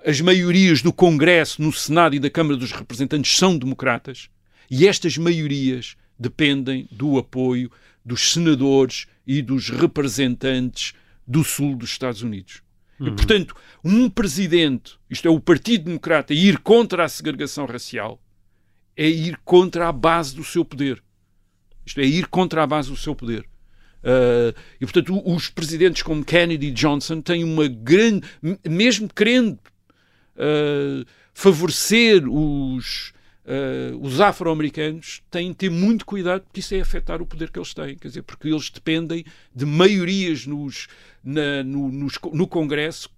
as maiorias do Congresso, no Senado e da Câmara dos Representantes são democratas e estas maiorias dependem do apoio dos senadores e dos representantes do sul dos Estados Unidos. Uhum. E, portanto, um presidente, isto é, o Partido Democrata, ir contra a segregação racial é ir contra a base do seu poder. Isto é, ir contra a base do seu poder. Uh, e, portanto, os presidentes como Kennedy e Johnson têm uma grande, mesmo querendo uh, favorecer os, uh, os afro-americanos, têm de ter muito cuidado, porque isso é afetar o poder que eles têm. Quer dizer, porque eles dependem de maiorias nos, na, no, nos, no Congresso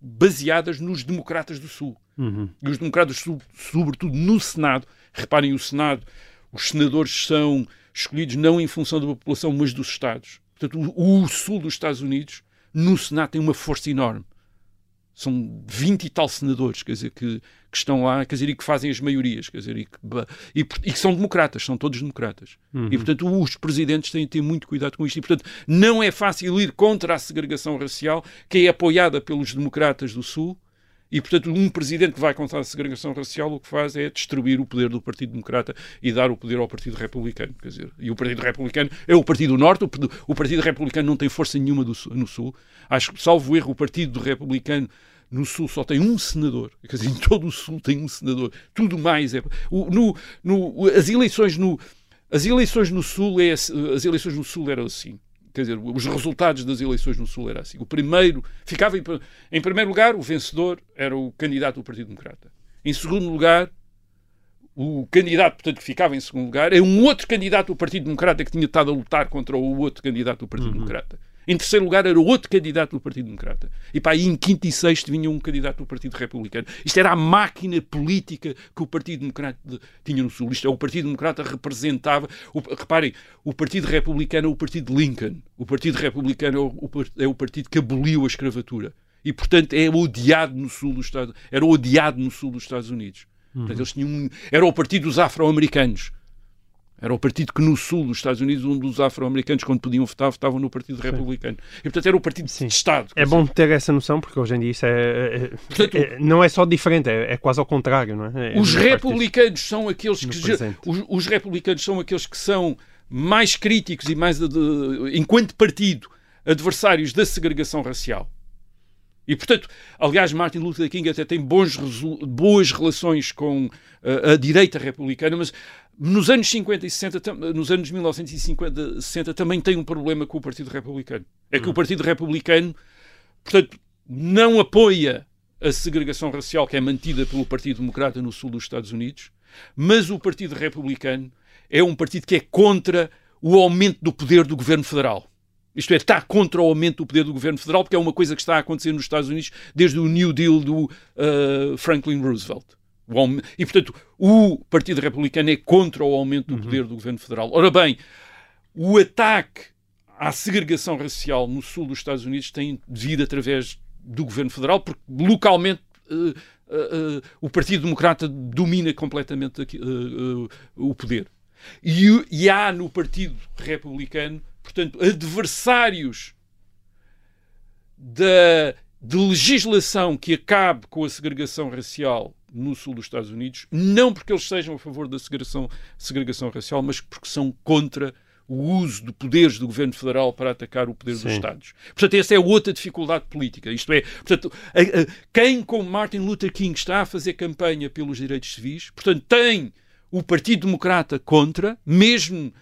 baseadas nos democratas do Sul. Uhum. E os democratas do Sul, sobretudo no Senado, reparem, o Senado, os senadores são escolhidos não em função da população, mas dos Estados. Portanto, o, o Sul dos Estados Unidos, no Senado, tem uma força enorme são 20 e tal senadores, quer dizer, que, que, estão lá, quer dizer, e que fazem as maiorias, quer dizer, e que, e, e que são democratas, são todos democratas. Uhum. E, portanto, os presidentes têm de ter muito cuidado com isto. E, portanto, não é fácil ir contra a segregação racial, que é apoiada pelos democratas do Sul, e, portanto, um presidente que vai contra a segregação racial o que faz é destruir o poder do Partido Democrata e dar o poder ao Partido Republicano. Quer dizer, e o Partido Republicano é o Partido do Norte, o, Partido Republicano não tem força nenhuma no Sul. Acho que, salvo erro, o Partido Republicano no Sul só tem um senador, quer dizer, em todo o Sul tem um senador. Tudo mais é. O, no, no, as eleições no. As eleições no Sul é, as eleições no Sul eram assim quer dizer, os resultados das eleições no Sul era assim. O primeiro ficava em, em, primeiro lugar, o vencedor era o candidato do Partido Democrata. Em segundo lugar, o candidato, portanto, que ficava em segundo lugar, é um outro candidato do Partido Democrata que tinha estado a lutar contra o outro candidato do Partido uhum. Democrata. Em terceiro lugar era outro candidato do Partido Democrata. E aí em quinto e sexto vinha um candidato do Partido Republicano. Isto era a máquina política que o Partido Democrata tinha no Sul. Isto é, o Partido Democrata representava. O, reparem, o Partido Republicano é o Partido Lincoln. O Partido Republicano é o, é o partido que aboliu a escravatura. E, portanto, é odiado no sul dos Estados Era odiado no sul dos Estados Unidos. Uhum. Portanto, eles tinham, era o partido dos afro-americanos. Era o partido que no sul dos Estados Unidos, um dos afro-americanos, quando podiam votar, votavam no Partido. Republicano. E, portanto, era o partido Sim. de Estado. É bom ter essa noção, porque hoje em dia isso é, é, portanto, é não é só diferente, é, é, quase ao contrário, não é? é os republicanos são aqueles que... Os, os, republicanos são aqueles que são mais críticos e mais, de, de, enquanto partido, adversários da segregação racial. E, portanto, aliás, Martin Luther King até tem bons, boas relações com uh, a direita republicana, mas nos anos 50 e 60, nos anos 1950 e 60, também tem um problema com o Partido Republicano. É que hum. o Partido Republicano, portanto, não apoia a segregação racial que é mantida pelo Partido Democrata no sul dos Estados Unidos, mas o Partido Republicano é um partido que é contra o aumento do poder do governo federal. Isto é, está contra o aumento do poder do governo federal, porque é uma coisa que está a acontecer nos Estados Unidos desde o New Deal do uh, Franklin Roosevelt. E, portanto, o Partido Republicano é contra o aumento do uhum. poder do governo federal. Ora bem, o ataque à segregação racial no sul dos Estados Unidos tem vindo através do governo federal, porque localmente uh, uh, uh, o Partido Democrata domina completamente o poder. E, e, há no Partido Republicano, portanto, adversários da, de legislação que acabe com a segregação racial no sul dos Estados Unidos, não porque eles sejam a favor da segregação, segregação racial, mas porque são contra o uso de poderes do governo federal para atacar o poder Sim. dos Estados. Portanto, essa é outra dificuldade política. Isto é, portanto, a, a, quem, como Martin Luther King, está a fazer campanha pelos direitos civis, portanto, tem o Partido Democrata contra, mesmo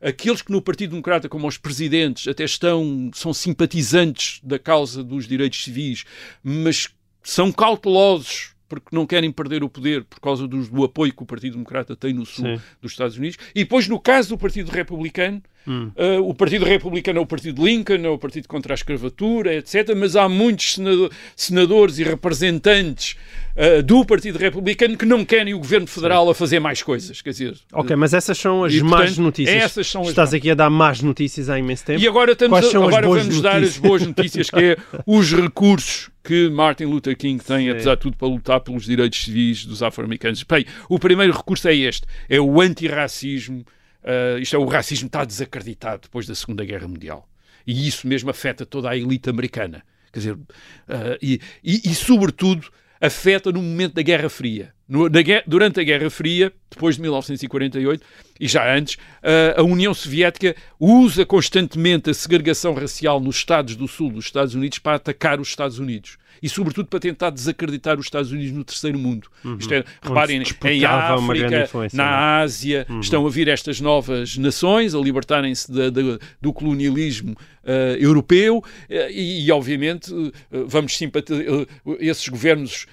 aqueles que no Partido Democrata, como os presidentes, até estão, são simpatizantes da causa dos direitos civis, mas são cautelosos porque não querem perder o poder por causa do, do apoio que o Partido Democrata tem no sul Sim. dos Estados Unidos. E depois, no caso do Partido Republicano, Hum. Uh, o Partido Republicano é o Partido Lincoln, é o Partido contra a Escravatura, etc. Mas há muitos senado- senadores e representantes uh, do Partido Republicano que não querem o Governo Federal a fazer mais coisas. Quer dizer, Ok, mas essas são as E, más portanto, notícias. essas são as Estás más- aqui a dar más notícias há imenso tempo. E agora, estamos a- agora vamos dar as notícias? boas notícias, que é os recursos que Martin Luther King tem, Sim. apesar de tudo, para lutar pelos direitos civis dos afro-americanos. Bem, o primeiro recurso é este, é o antirracismo. Uh, isto é, o racismo está desacreditado depois da Segunda Guerra Mundial. E isso mesmo afeta toda a elite americana. Quer dizer, uh, e, e, e, sobretudo, afeta no momento da Guerra Fria. No- durante a Guerra Fria, depois de 1948, e já antes, uh, a União Soviética usa constantemente a segregação racial nos Estados do Sul dos Estados Unidos para atacar os Estados Unidos. E, sobretudo, para tentar desacreditar os Estados Unidos no terceiro mundo. Isto é, Uhum. Reparem, em África, na é? Ásia, estão a vir estas novas nações a libertarem-se do colonialismo eh, europeu eh, e, e, obviamente, eh, vamos simpatizar, esses governos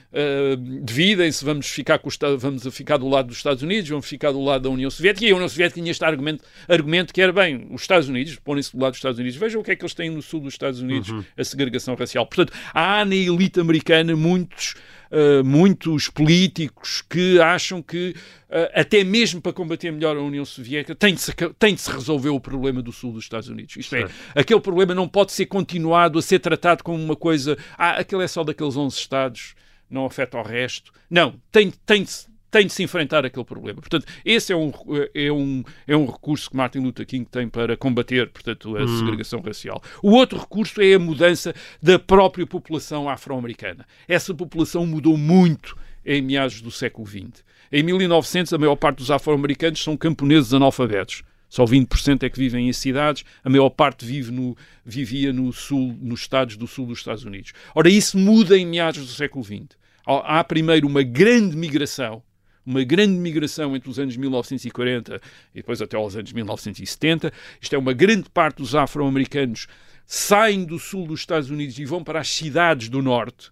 dividem-se, vamos ficar, com o Esta- vamos ficar do lado dos Estados Unidos, vamos ficar do lado da União Soviética e a União Soviética tinha este argumento, argumento que era, bem, os Estados Unidos, põem-se do lado dos Estados Unidos, vejam o que é que eles têm no sul dos Estados Unidos, a segregação racial. Portanto, há na elite americana muitos Uh, muitos políticos que acham que, uh, até mesmo para combater melhor a União Soviética, tem de, se, tem de se resolver o problema do sul dos Estados Unidos. Isto é, aquele problema não pode ser continuado a ser tratado como uma coisa. Ah, aquele é só daqueles 11 Estados, não afeta ao resto. Não, tem, tem de se tem de se enfrentar aquele problema. Portanto, esse é um, é um, é um recurso que Martin Luther King tem para combater, portanto, a Hum. segregação racial. O outro recurso é a mudança da própria população afro-americana. Essa população mudou muito em meados do século XX. Em 1900, a maior parte dos afro-americanos são camponeses analfabetos. Só 20% é que vivem em cidades, a maior parte vive no, vivia no sul, nos estados do sul dos Estados Unidos. Ora, isso muda em meados do século XX. Há primeiro uma grande migração uma grande migração entre os anos 1940 e depois até aos anos 1970. Isto é, uma grande parte dos afro-americanos saem do sul dos Estados Unidos e vão para as cidades do norte.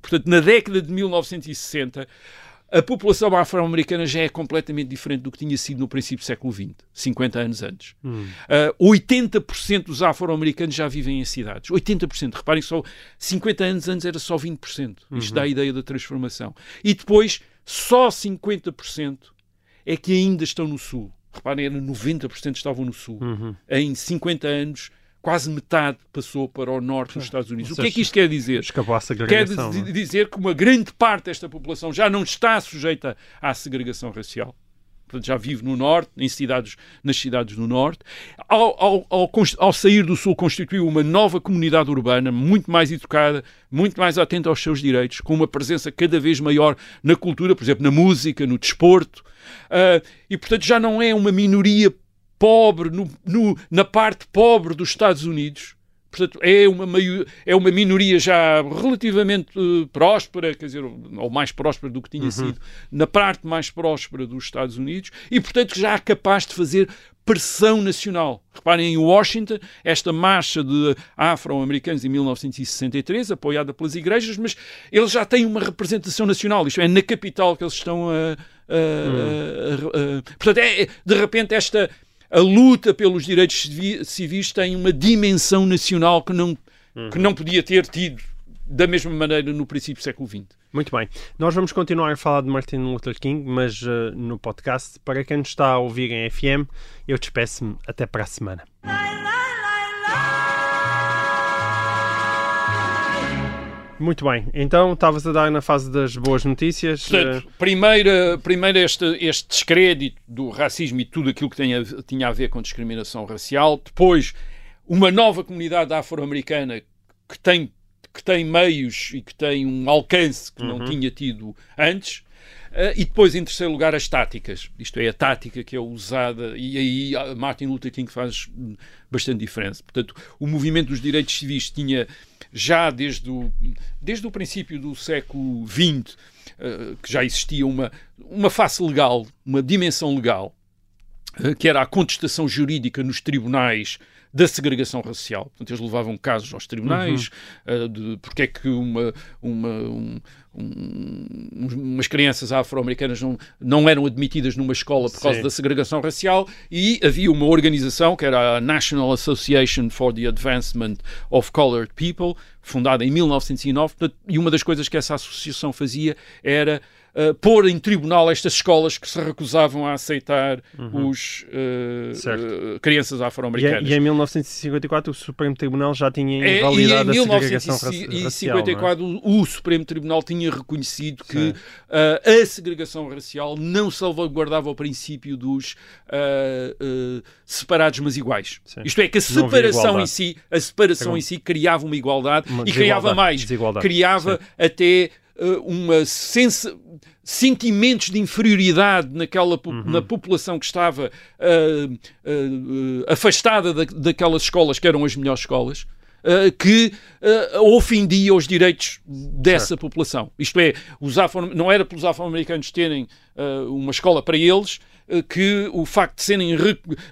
Portanto, na década de 1960, a população afro-americana já é completamente diferente do que tinha sido no princípio do século XX, 50 anos antes. Hum. Uh, 80% dos afro-americanos já vivem em cidades. 80%. Reparem só, 50 anos antes era só 20%. Isto Uhum. dá a ideia da transformação. E depois, só 50% é que ainda estão no Sul. Reparem, era 90% estavam no Sul. Uhum. Em 50 anos, quase metade passou para o norte dos Estados Unidos. Ou o que é que seja, isto quer dizer? Escapou à Quer segregação. não é? dizer que uma grande parte desta população já não está sujeita à segregação racial. Portanto, já vive no norte, em cidades, nas cidades do norte. Ao, ao, ao, ao sair do sul, constituiu uma nova comunidade urbana, muito mais educada, muito mais atenta aos seus direitos, com uma presença cada vez maior na cultura, por exemplo, na música, no desporto. Ah, e, portanto, já não é uma minoria pobre no, no- na parte pobre dos Estados Unidos. Portanto, é uma, meio, é uma minoria já relativamente eh, próspera, quer dizer, ou mais próspera do que tinha sido, na parte mais próspera dos Estados Unidos, e, portanto, já é capaz de fazer pressão nacional. Reparem, em Washington, esta marcha de afro-americanos em 1963, apoiada pelas igrejas, mas eles já têm uma representação nacional. Isto é, na capital que eles estão a... a- a- a- portanto, é, é, de repente, esta a luta pelos direitos civi- civis tem uma dimensão nacional que não, que não podia ter tido da mesma maneira no princípio do século XX. Muito bem. Nós vamos continuar a falar de Martin Luther King, mas eh, no podcast. Para quem nos está a ouvir em FM, eu despeço-me até para a semana. Muito bem. Então, estavas a dar na fase das boas notícias. Portanto, primeiro, primeiro este, este descrédito do racismo e tudo aquilo que tenha, tinha a ver com discriminação racial. Depois, uma nova comunidade afro-americana que tem, que tem meios e que tem um alcance que não tinha tido antes. Uh, e depois, em terceiro lugar, as táticas. Isto é, a tática que é usada, e aí a Martin Luther King faz bastante diferença. Portanto, o movimento dos direitos civis tinha, já desde o, desde o princípio do século XX, uh, que já existia uma, uma face legal, uma dimensão legal. que era a contestação jurídica nos tribunais da segregação racial. Portanto, eles levavam casos aos tribunais uhum. uh, de porque é que uma, uma, um, um, umas crianças afro-americanas não, não eram admitidas numa escola por causa Sim. da segregação racial e havia uma organização que era a National Association for the Advancement of Colored People, fundada em 1909, e uma das coisas que essa associação fazia era uh, pôr em tribunal estas escolas que se recusavam a aceitar uhum. os uh, crianças afro-americanas. E, e, em 1954 o Supremo Tribunal já tinha é, invalidado a segregação racial. Em 1954 é? o Supremo Tribunal tinha reconhecido que a segregação racial não salvaguardava o princípio dos separados mas iguais. Sim. Isto é que a separação em si, a separação em si criava uma igualdade uma e criava mais, criava Sim. até uma sensa sentimentos de inferioridade naquela uhum. na população que estava uh, uh, afastada da, daquelas escolas que eram as melhores escolas. Uh, que ofendia os direitos dessa certo. população. Isto é, os afro, não era pelos afro-americanos terem uma escola para eles, eh, que o facto de serem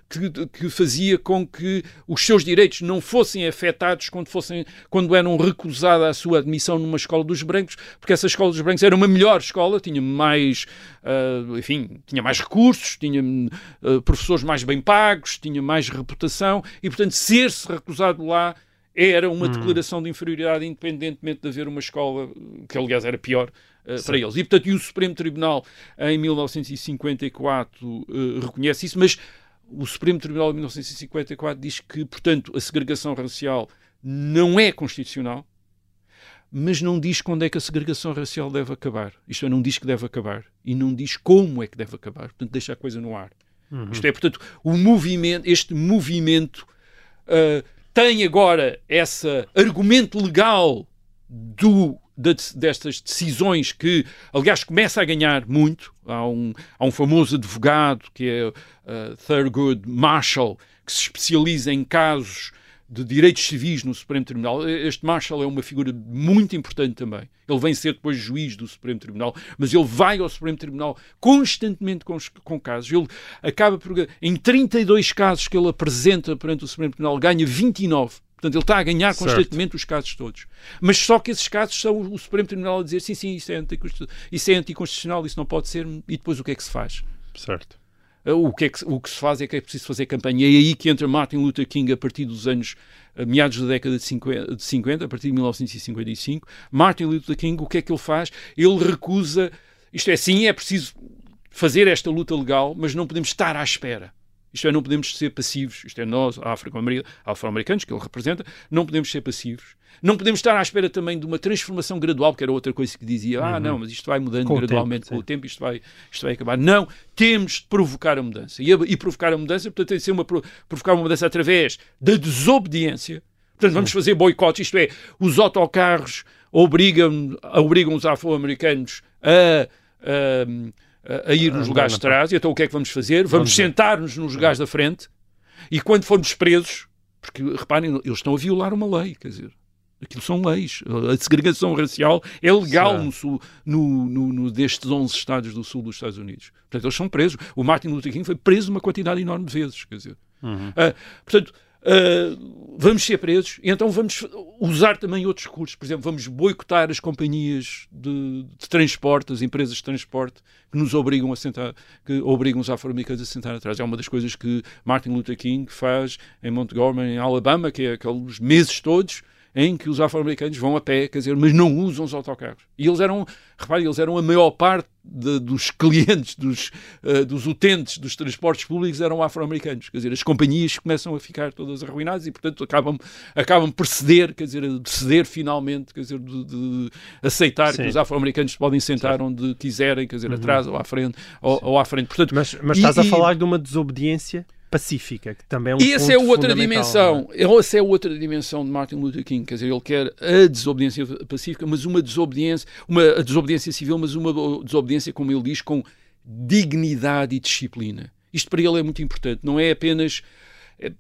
que, que, fazia com que os seus direitos não fossem afetados quando, fossem, quando eram recusada a sua admissão numa escola dos brancos, porque essa escola dos brancos era uma melhor escola, tinha mais, uh, enfim, tinha mais recursos, tinha uh, professores mais bem pagos, tinha mais reputação e, portanto, ser-se recusado lá era uma hum. declaração de inferioridade, independentemente de haver uma escola, que aliás era pior, uh, para eles. E, portanto, e o Supremo Tribunal, em 1954, uh, eh, reconhece isso, mas o Supremo Tribunal, em 1954, diz que, portanto, a segregação racial não é constitucional, mas não diz quando é que a segregação racial deve acabar. Isto é, não diz que deve acabar e não diz como é que deve acabar. Portanto, deixa a coisa no ar. Uhum. Isto é, portanto, o movimento, este movimento uh, tem agora esse argumento legal do, de, destas decisões que, aliás, começa a ganhar muito. Há um, há um famoso advogado que é uh, Thurgood Marshall, que se especializa em casos de direitos civis no Supremo Tribunal. Este Marshall é uma figura muito importante também. Ele vem ser depois juiz do Supremo Tribunal, mas ele vai ao Supremo Tribunal constantemente com, com casos. Ele acaba por. Em 32 casos que ele apresenta perante o Supremo Tribunal, ganha 29. Portanto, ele está a ganhar certo. constantemente os casos todos. Mas só que esses casos são o Supremo Tribunal a dizer sim, sim, isso é, isso é anticonstitucional, isso não pode ser, e depois o que é que se faz? Certo. O que, é que, o que se faz é que é preciso fazer campanha. E é aí que entra Martin Luther King a partir dos anos, meados da década de 50, de 50, a partir de 1955. Martin Luther King, o que é que ele faz? Ele recusa, isto é sim, é preciso fazer esta luta legal, mas não podemos estar à espera. Isto é, não podemos ser passivos. Isto é, nós, afro-americanos, que ele representa, não podemos ser passivos. Não podemos estar à espera também de uma transformação gradual, que era outra coisa que dizia, ah, uhum. não, mas isto vai mudando com gradualmente tempo, com o tempo, isto vai, isto vai acabar. Não, temos de provocar a mudança. E, e provocar a mudança, portanto, tem de ser uma, provocar uma mudança através da desobediência. Portanto, vamos fazer boicotes, isto é, os autocarros obrigam, obrigam os afro-americanos a, a, a, ir nos lugares de trás, e então o que é que vamos fazer? Vamos sentar-nos nos lugares da frente, e quando formos presos, porque reparem, eles estão a violar uma lei, quer dizer, Aquilo são leis. A segregação racial é legal no, sul, no, no, no, destes 11 estados do sul dos Estados Unidos. Portanto, eles são presos. O Martin Luther King foi preso uma quantidade enorme de vezes. Quer dizer. Uhum. Uh, portanto, uh, vamos ser presos e então vamos usar também outros recursos. Por exemplo, vamos boicotar as companhias de, de transporte, as empresas de transporte que nos obrigam a sentar, que obrigam os afro-americanos a sentar atrás. É uma das coisas que Martin Luther King faz em Montgomery, em Alabama, que é aqueles meses todos em que os afro-americanos vão a pé, quer dizer, mas não usam os autocarros. E eles eram, repare, eles eram a maior parte de, dos clientes, dos, uh, dos utentes dos transportes públicos eram afro-americanos. Quer dizer, as companhias começam a ficar todas arruinadas e, portanto, acabam, acabam por ceder, quer dizer, de ceder finalmente, quer dizer, de, de aceitar Sim. que os afro-americanos podem sentar Sim. onde quiserem, quer dizer, uhum. atrás ou à frente. Ou, ou à frente. Portanto, mas, mas estás e, a falar de uma desobediência pacífica, que também é um e essa é outra dimensão, é? essa é outra dimensão de Martin Luther King, quer dizer, ele quer a desobediência pacífica, mas uma desobediência, uma desobediência civil, mas uma desobediência, como ele diz, com dignidade e disciplina. Isto para ele é muito importante, não é apenas é,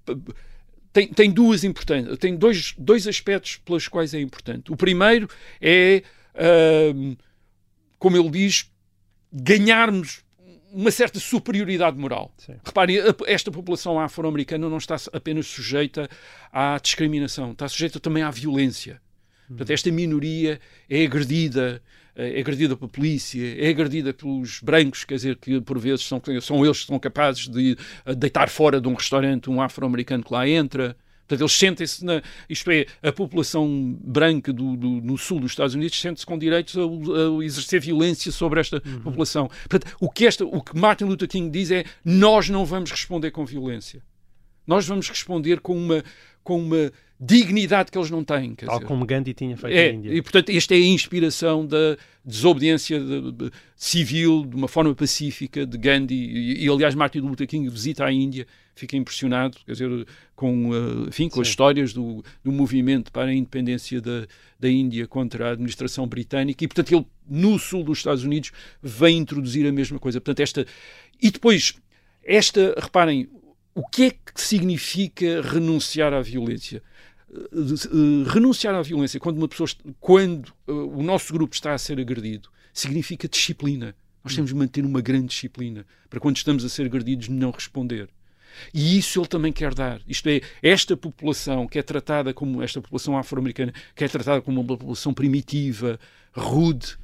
tem, tem duas importantes, tem dois, dois aspectos pelos quais é importante. O primeiro é, uh, como ele diz, ganharmos uma certa superioridade moral. Sim. Reparem, esta população afro-americana não está apenas sujeita à discriminação, está sujeita também à violência. Portanto, esta minoria é agredida, é agredida pela polícia, é agredida pelos brancos, quer dizer, que por vezes são, são eles que são capazes de deitar fora de um restaurante um afro-americano que lá entra. Portanto, eles sentem-se, na, isto é, a população branca do, do, no sul dos Estados Unidos sente-se com direitos a, a, exercer violência sobre esta uhum. população. Portanto, o que, esta, o que Martin Luther King diz é nós não vamos responder com violência. Nós vamos responder com uma, com uma dignidade que eles não têm. Tal dizer. como Gandhi tinha feito é, na Índia. E, portanto, esta é a inspiração da desobediência de, de, civil de uma forma pacífica de Gandhi. E, e, aliás, Martin Luther King visita a Índia, fica impressionado, quer dizer, com, uh, enfim, com as histórias do, do movimento para a independência da, da Índia contra a administração britânica. E, portanto, ele, no sul dos Estados Unidos, vem introduzir a mesma coisa. Portanto, esta... E depois, esta, reparem, o que é que significa renunciar à violência? renunciar à violência quando uma pessoa quando o nosso grupo está a ser agredido significa disciplina nós temos de manter uma grande disciplina para quando estamos a ser agredidos não responder e isso ele também quer dar. Isto é, esta população que é tratada como esta população afro-americana, que é tratada como uma população primitiva, rude,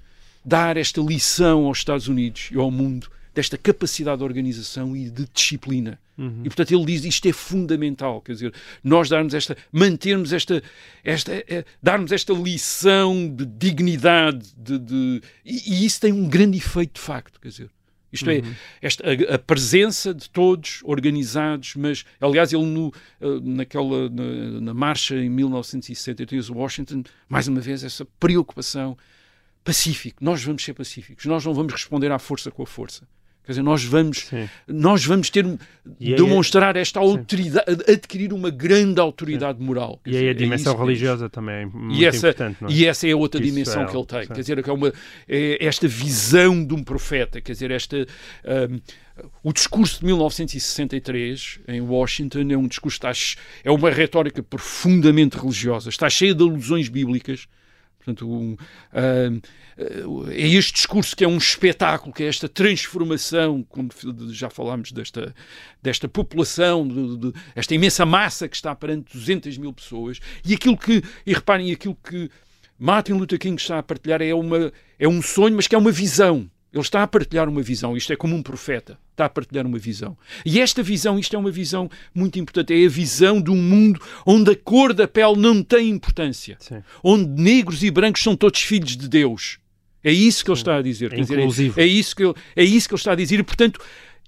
dar esta lição aos Estados Unidos e ao mundo desta capacidade de organização e de disciplina. Uhum. E portanto ele diz isto é fundamental, quer dizer, nós darmos esta, mantermos esta, esta é, darmos esta lição de dignidade, de, de e, e, isso tem um grande efeito de facto, quer dizer. Isto é, uhum. é, esta, a, a, presença de todos organizados, mas, aliás, ele no, naquela, na, na marcha em 1963, Washington, mais uma vez, essa preocupação pacífico. Nós vamos ser pacíficos. Nós não vamos responder à força com a força. Quer dizer, nós vamos, nós vamos ter e demonstrar esta autoridade, sim. adquirir uma grande autoridade sim. moral. e aí a dimensão é religiosa também é muito e essa, importante. Não é? E essa é a outra dimensão é que ele tem. Sim. Quer dizer, que é uma, é esta visão de um profeta, quer dizer, esta. Um, o discurso de 1963 em Washington é um discurso, está, é uma retórica profundamente religiosa, está cheia de alusões bíblicas, Portanto, um, uh, é este discurso que é um espetáculo, que é esta transformação, como já falámos desta, desta população, de, de, esta imensa massa que está perante 200 mil pessoas, e aquilo que, e reparem, aquilo que Martin Luther King está a partilhar é, uma, é um sonho, mas que é uma visão. Ele está a partilhar uma visão, isto é como um profeta, está a partilhar uma visão. E esta visão, isto é uma visão muito importante, é a visão de um mundo onde a cor da pele não tem importância, Sim. onde negros e brancos são todos filhos de Deus. É isso que ele está a dizer. É, dizer, é, é, isso que ele, é isso que ele está a dizer. E, portanto,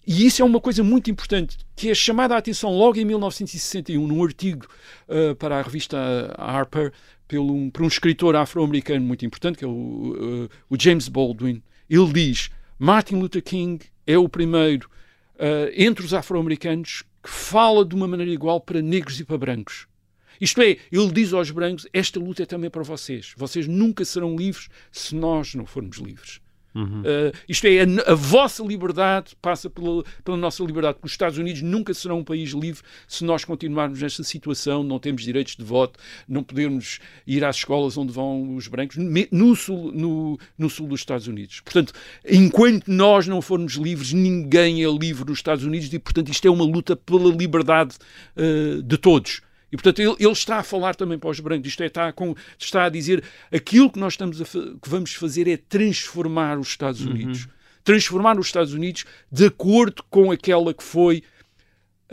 e isso é uma coisa muito importante, que é chamada a atenção logo em 1961, num artigo uh, para a revista Harper, pelo, por um escritor afro-americano muito importante, que é o, uh, o James Baldwin, ele diz: Martin Luther King é o primeiro uh, entre os afro-americanos que fala de uma maneira igual para negros e para brancos. Isto é, ele diz aos brancos: esta luta é também para vocês. Vocês nunca serão livres se nós não formos livres. Uhum. Uh, isto é, a, a, vossa liberdade passa pela, pela, nossa liberdade, porque os Estados Unidos nunca serão um país livre se nós continuarmos nesta situação, não temos direitos de voto, não podemos ir às escolas onde vão os brancos, no sul, no, no sul dos Estados Unidos. Portanto, enquanto nós não formos livres, ninguém é livre nos Estados Unidos e, portanto, isto é uma luta pela liberdade uh, de todos. E, portanto, ele, ele, está a falar também para os brancos, isto é, está, com, está a dizer aquilo que nós estamos a, que vamos fazer é transformar os Estados uhum. Unidos. Uhum. Transformar os Estados Unidos de acordo com aquela que foi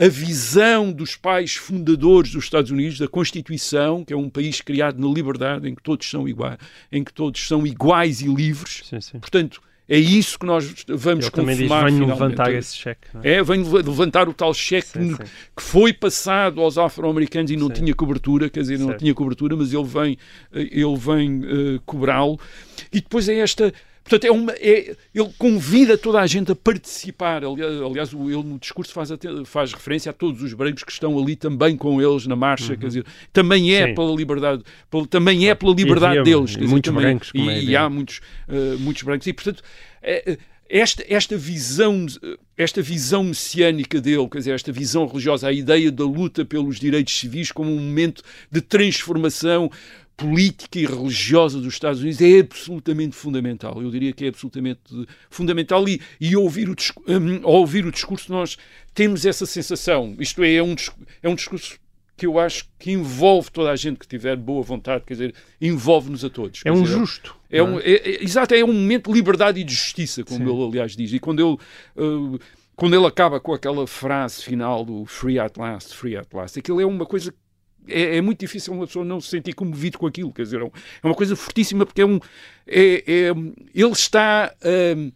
a visão dos pais fundadores dos Estados Unidos, da Constituição, que é um país criado na liberdade, em que todos são iguais, em que todos são iguais e livres. Sim, sim. Portanto, é isso que nós vamos Ele confirmar. Diz, venho levantar esse cheque. É? é, venho levantar o tal cheque sim, sim. que foi passado aos afro-americanos e não sim. tinha cobertura, quer dizer, não tinha cobertura, mas ele vem, ele vem uh, cobrá-lo. E depois é esta. Portanto, é uma, é, ele convida toda a gente a participar. Aliás, ele no discurso faz, faz referência a todos os brancos que estão ali também com eles na marcha. Uhum. Quer dizer, também é Sim. pela liberdade, pela, também é pela liberdade e deles. E muitos também, brancos. E, é e há muitos, uh, muitos brancos. E, portanto, é, esta, esta, visão, esta visão messiânica dele, quer dizer, esta visão religiosa, a ideia da luta pelos direitos civis como um momento de transformação política e religiosa dos Estados Unidos é absolutamente fundamental. Eu diria que é absolutamente fundamental e, e ouvir o, um, ao ouvir o discurso nós temos essa sensação. Isto é, é um, é um discurso que eu acho que envolve toda a gente que tiver boa vontade, quer dizer, envolve-nos a todos. É um dizer, justo. É, um, é, é, exato, é um momento de liberdade e de justiça, como Sim. ele aliás diz. E quando ele, uh, quando ele acaba com aquela frase final do free at last, free at last, aquilo é uma coisa é, é, muito difícil uma pessoa não se sentir comovido com aquilo, quer dizer, é, é uma coisa fortíssima porque é um, é, é ele está, hum,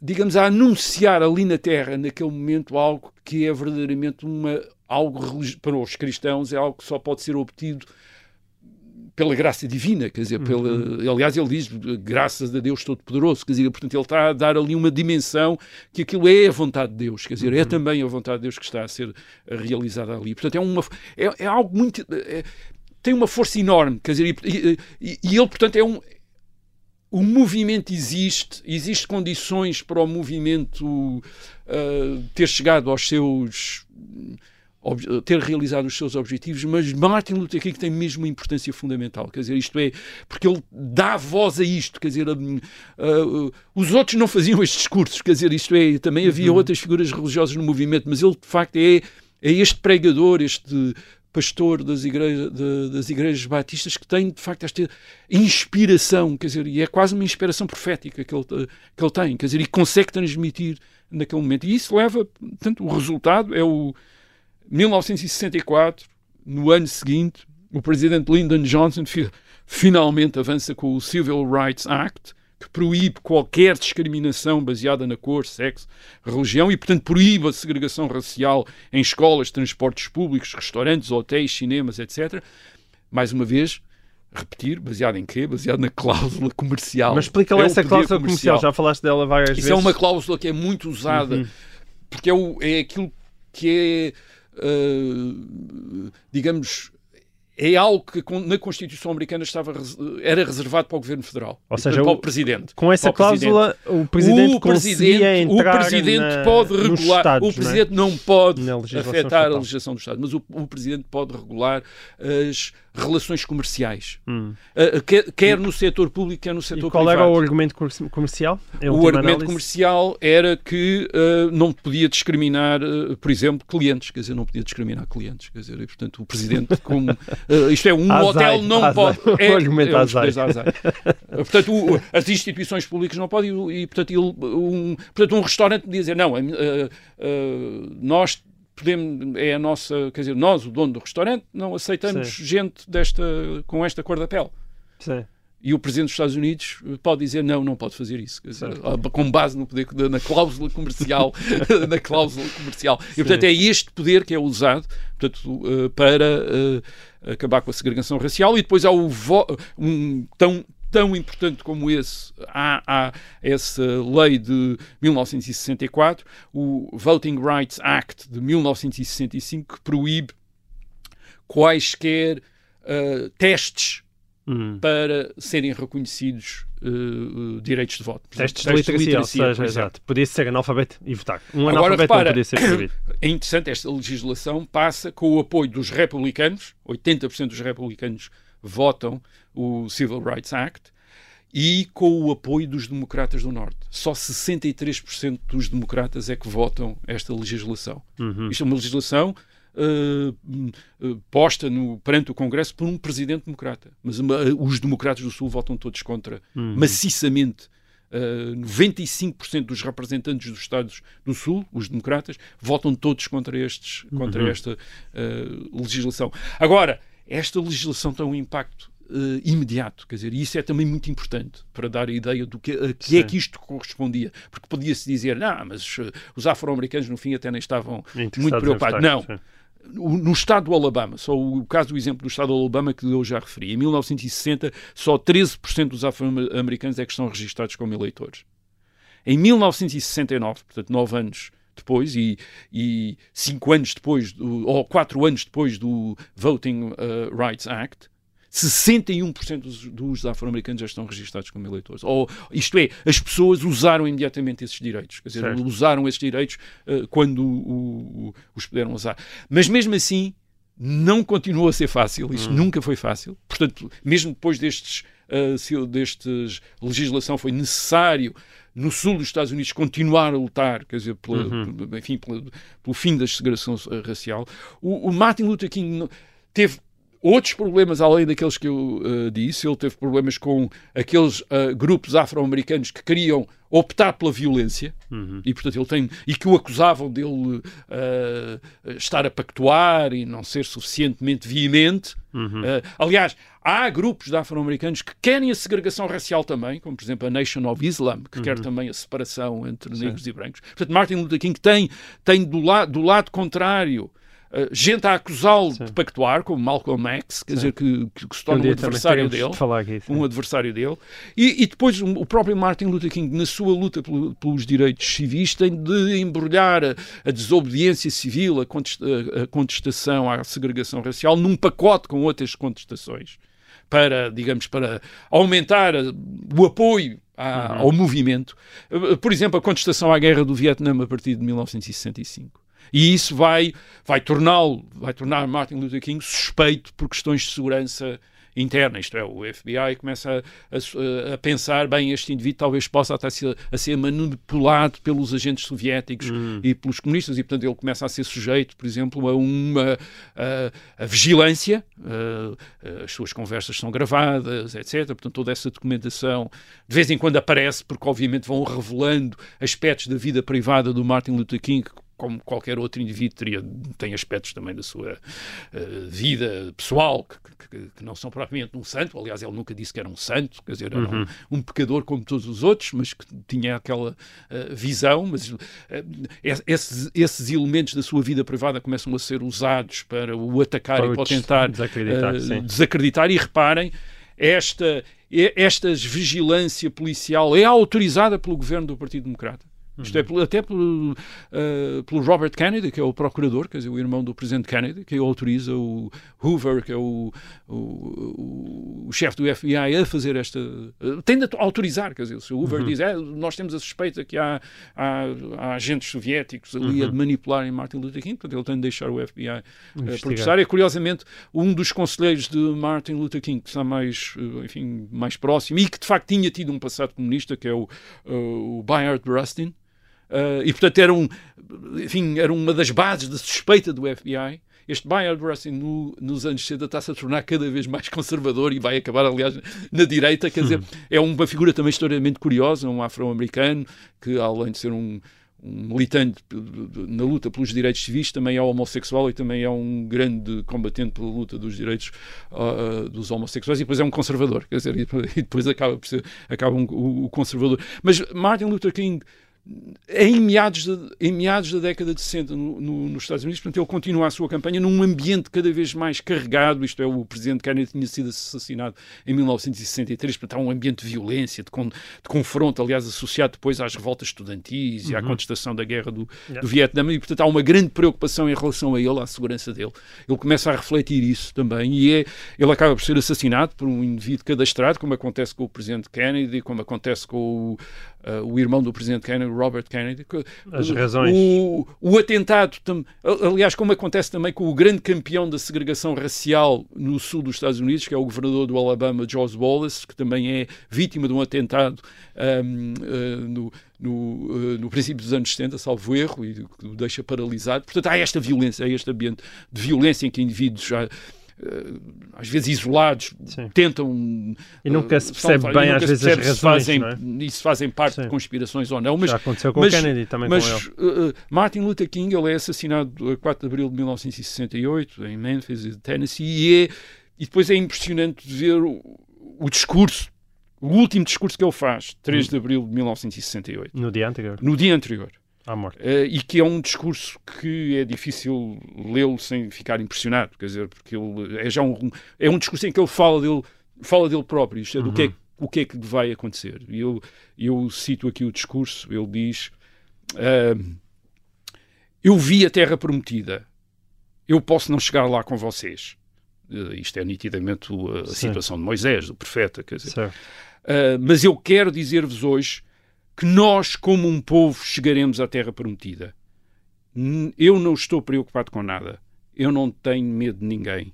digamos, a anunciar ali na Terra, naquele momento, algo que é verdadeiramente uma, algo para os cristãos, é algo que só pode ser obtido pela graça divina, quer dizer, pela, uhum. aliás, ele diz graças a Deus Todo-Poderoso, quer dizer, portanto, ele está a dar ali uma dimensão que aquilo é a vontade de Deus, quer dizer, é uhum. é também a vontade de Deus que está a ser realizada ali. Portanto, é, uma, é, é algo muito. É, tem uma força enorme, quer dizer, e, e, e ele, portanto, é um. O movimento existe, existe condições para o movimento uh, ter chegado aos seus ter realizado os seus objetivos, mas Martin Luther King tem mesmo uma importância fundamental, quer dizer, isto é, porque ele dá voz a isto, quer dizer, uh, uh, os outros não faziam estes discursos, quer dizer, isto é, também havia uhum. outras figuras religiosas no movimento, mas ele de facto é, é este pregador, este pastor das igrejas, de, das igrejas batistas que tem de facto esta inspiração, quer dizer, e é quase uma inspiração profética que ele, que ele tem, quer dizer, e consegue transmitir naquele momento. E isso leva, portanto, o resultado é o 1964, no ano seguinte, o presidente Lyndon Johnson finalmente avança com o Civil Rights Act, que proíbe qualquer discriminação baseada na cor, sexo, religião e, portanto, proíbe a segregação racial em escolas, transportes públicos, restaurantes, hotéis, cinemas, etc. Mais uma vez, repetir, baseado em quê? Baseado na cláusula comercial. Mas explica lá é essa cláusula comercial. comercial. já falaste dela várias Isso vezes. Isso é uma cláusula que é muito usada, uhum. porque é, o, é aquilo que é uh, digamos, é algo que na Constituição americana estava, era reservado para o Governo Federal. Ou seja, para o, Presidente. Com essa cláusula, o Presidente o presidente, o presidente na, pode regular, Estados, o Presidente não, é? não pode afetar estatal. a legislação do Estado, mas o, o Presidente pode regular as relações comerciais, hum. uh, quer, quer, no setor público, quer no setor e qual privado. era o argumento comercial? O argumento análise? comercial era que uh, não podia discriminar, uh, por exemplo, clientes, quer dizer, não podia discriminar clientes, quer dizer, e, portanto, o Presidente, como isto é, um azai, hotel não azai. pode... É, o argumento é, azai. portanto, o, as instituições públicas não podem, e, portanto, ele, um, portanto, um restaurante podia dizer, não, nós podemos, é a nossa, quer dizer, nós, o dono do restaurante, não aceitamos Sim. gente desta, com esta cor da pele. Sim. E o Presidente dos Estados Unidos pode dizer não, não pode fazer isso, dizer, com base no poder, na cláusula comercial, na cláusula comercial. Sim. E portanto é este poder que é usado portanto, eh, para uh, acabar com a segregação racial e depois há o um tão tão importante como esse, há, há, essa lei de 1964, o Voting Rights Act de 1965, que proíbe quaisquer uh, testes hum. para serem reconhecidos uh, direitos de voto. Testes, testes de literacia, literacia seja, exato. Podia ser analfabeto e votar. Um Agora, analfabeto repara, não podia ser proibido. É interessante, esta legislação passa com o apoio dos republicanos, 80% dos republicanos votam o Civil Rights Act e com o apoio dos democratas do Norte. Só 63% dos democratas é que votam esta legislação. Uhum. Isto é uma legislação uh, uh, posta no, perante o Congresso por um presidente democrata. Mas uh, os democratas do Sul votam todos contra, uhum. maciçamente. Uh, 95% dos representantes dos Estados do Sul, os democratas, votam todos contra, estes, contra uhum. esta legislação. Agora, esta legislação tem um impacto Uh, imediato, quer dizer, e isso é também muito importante para dar a ideia do que, a que é que isto correspondia, porque podia-se dizer, não, mas uh, os afro-americanos no fim até nem estavam muito preocupados. Não. No estado do Alabama, só o caso do exemplo do estado do Alabama que eu já referi, em 1960 só 13% dos afro-americanos é que estão registrados como eleitores. Em 1969, portanto, nove anos depois e, e cinco anos depois, do, ou quatro anos depois do Voting uh, Rights Act, 61% dos, dos afro-americanos já estão registrados como eleitores. Ou, isto é, as pessoas usaram imediatamente esses direitos. Quer dizer, certo. usaram esses direitos uh, quando o, o, os puderam usar. Mas mesmo assim, não continuou a ser fácil, isto hum. nunca foi fácil, portanto, mesmo depois destes, uh, destes legislação foi necessário no sul dos Estados Unidos continuar a lutar, quer dizer, pela, uhum. enfim, pela, pelo fim da segregação racial. O, o Martin Luther King teve outros problemas além daqueles que eu uh, disse. Ele teve problemas com aqueles uh, grupos afro-americanos que queriam optar pela violência uhum. e portanto ele tem e que o acusavam dele uh, estar a pactuar e não ser suficientemente veemente. Uhum. aliás, há grupos de afro-americanos que querem a segregação racial também, como por exemplo a Nation of Islam, que uhum. quer também a separação entre negros e brancos. Portanto, Martin Luther King tem, tem do, la do lado contrário Uh, gente a acusá-lo de pactuar, como Malcolm X, quer sim. dizer, que, que, que, se torna um, um adversário dele. Aqui, um adversário dele. E, e depois um, o próprio Martin Luther King, na sua luta pelo, pelos direitos civis, tem de embrulhar a, a desobediência civil, a, contesta, a contestação à segregação racial, num pacote com outras contestações para, digamos, para aumentar o apoio à, uhum. ao movimento. Eh, por exemplo, a contestação à guerra do Vietnã a partir de 1965. E isso vai, vai torná-lo, vai tornar Martin Luther King suspeito por questões de segurança interna, isto é, o FBI começa a, a, a pensar, bem, este indivíduo talvez possa até ser, a ser manipulado pelos agentes soviéticos hum. e pelos comunistas, e portanto ele começa a ser sujeito, por exemplo, a uma a, vigilância, as suas conversas são gravadas, etc. Portanto, toda essa documentação de vez em quando aparece, porque obviamente vão revelando aspectos da vida privada do Martin Luther King como qualquer outro indivíduo teria, tem aspectos também da sua uh, vida pessoal que, que, que, não são propriamente um santo. Aliás, ele nunca disse que era um santo, quer dizer, era uhum. um, um, pecador como todos os outros, mas que tinha aquela uh, visão. Mas uh, esses, esses, elementos da sua vida privada começam a ser usados para o atacar para e para tentar desacreditar, desacreditar. E reparem, esta, esta vigilância policial é autorizada pelo governo do Partido Democrata. Isto é até pelo, uh, pelo Robert Kennedy, que é o procurador, quer dizer, o irmão do presidente Kennedy, que autoriza o Hoover, que é o, o, o chefe do FBI, a fazer esta. Uh, tem de autorizar, quer dizer, se o Hoover uhum. diz, é, nós temos a suspeita que há, há, há agentes soviéticos ali uhum. a manipularem Martin Luther King, portanto ele tem de deixar o FBI uh, processar. E curiosamente, um dos conselheiros de Martin Luther King, que está mais, enfim, mais próximo e que de facto tinha tido um passado comunista, que é o, o Bayard Rustin. Uh, e portanto era, um, enfim, era uma das bases da suspeita do FBI. Este Bayard Rustin no, nos anos 60 está-se a tornar cada vez mais conservador e vai acabar, aliás, na direita. Quer dizer, é uma figura também historicamente curiosa, um afro-americano que, além de ser um, um militante na luta pelos direitos civis, também é homossexual e também é um grande combatente pela luta dos direitos uh, dos homossexuais e depois é um conservador, quer dizer, e depois acaba por ser acaba um, o conservador. Mas Martin Luther King em meados, de, em meados da década de 60 no, no, nos Estados Unidos, portanto, ele continua a sua campanha num ambiente cada vez mais carregado, isto é, o presidente Kennedy tinha sido assassinado em 1963, portanto, há um ambiente de violência, de, con, de confronto, aliás, associado depois às revoltas estudantis uhum. e à uhum. contestação da guerra do, yeah. do Vietnã, e, portanto, há uma grande preocupação em relação a ele, à segurança dele. Ele começa a refletir isso também, e é, ele acaba por ser assassinado por um indivíduo cadastrado, como acontece com o presidente Kennedy, como acontece com o, uh, o irmão do presidente Kennedy, Robert Kennedy. As razões. O, o atentado, aliás, como acontece também com o grande campeão da segregação racial no sul dos Estados Unidos, que é o governador do Alabama, George Wallace, que também é vítima de um atentado um, uh, no, no, uh, no, princípio dos anos 70, salvo erro, e que o deixa paralisado. Portanto, há esta violência, há este ambiente de violência em que indivíduos já às vezes isolados, Sim. tentam. E nunca se percebe bem, às vezes, as razões. Fazem, é? Isso fazem parte Sim. de conspirações ou não. Mas, Já aconteceu com mas, o Kennedy também mas, com ele. Uh, Martin Luther King ele é assassinado a 4 de abril de 1968 em Memphis, Tennessee, e, é, e depois é impressionante ver o, o discurso o último discurso que ele faz, 3 hum. de abril de 1968. No dia anterior. No dia anterior. Uh, e que é um discurso que é difícil lê-lo sem ficar impressionado, quer dizer, porque ele é já um, é um discurso em que ele fala dele, fala dele próprio, isto é, uhum. do que é, o que é que vai acontecer. E eu, eu cito aqui o discurso, ele diz: uh, Eu vi a terra prometida, eu posso não chegar lá com vocês. Uh, isto é nitidamente a Sim. situação de Moisés, do profeta, quer dizer. mas eu quero dizer-vos hoje que nós, como um povo, chegaremos à Terra Prometida. Eu não estou preocupado com nada. Eu não tenho medo de ninguém.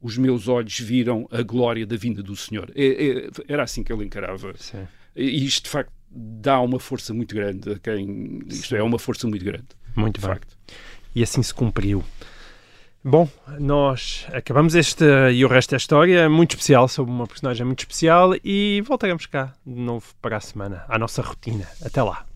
os meus olhos viram a glória da vinda do Senhor. É, é, era assim que ele encarava. Sim. E isto, de facto, dá uma força muito grande a quem. Isto é uma força muito grande. Muito de bem. facto. E assim se cumpriu. Bom, nós acabamos este e o resto da história muito especial, sobre uma personagem muito especial e voltaremos cá de novo para a semana, à nossa rotina. Até lá.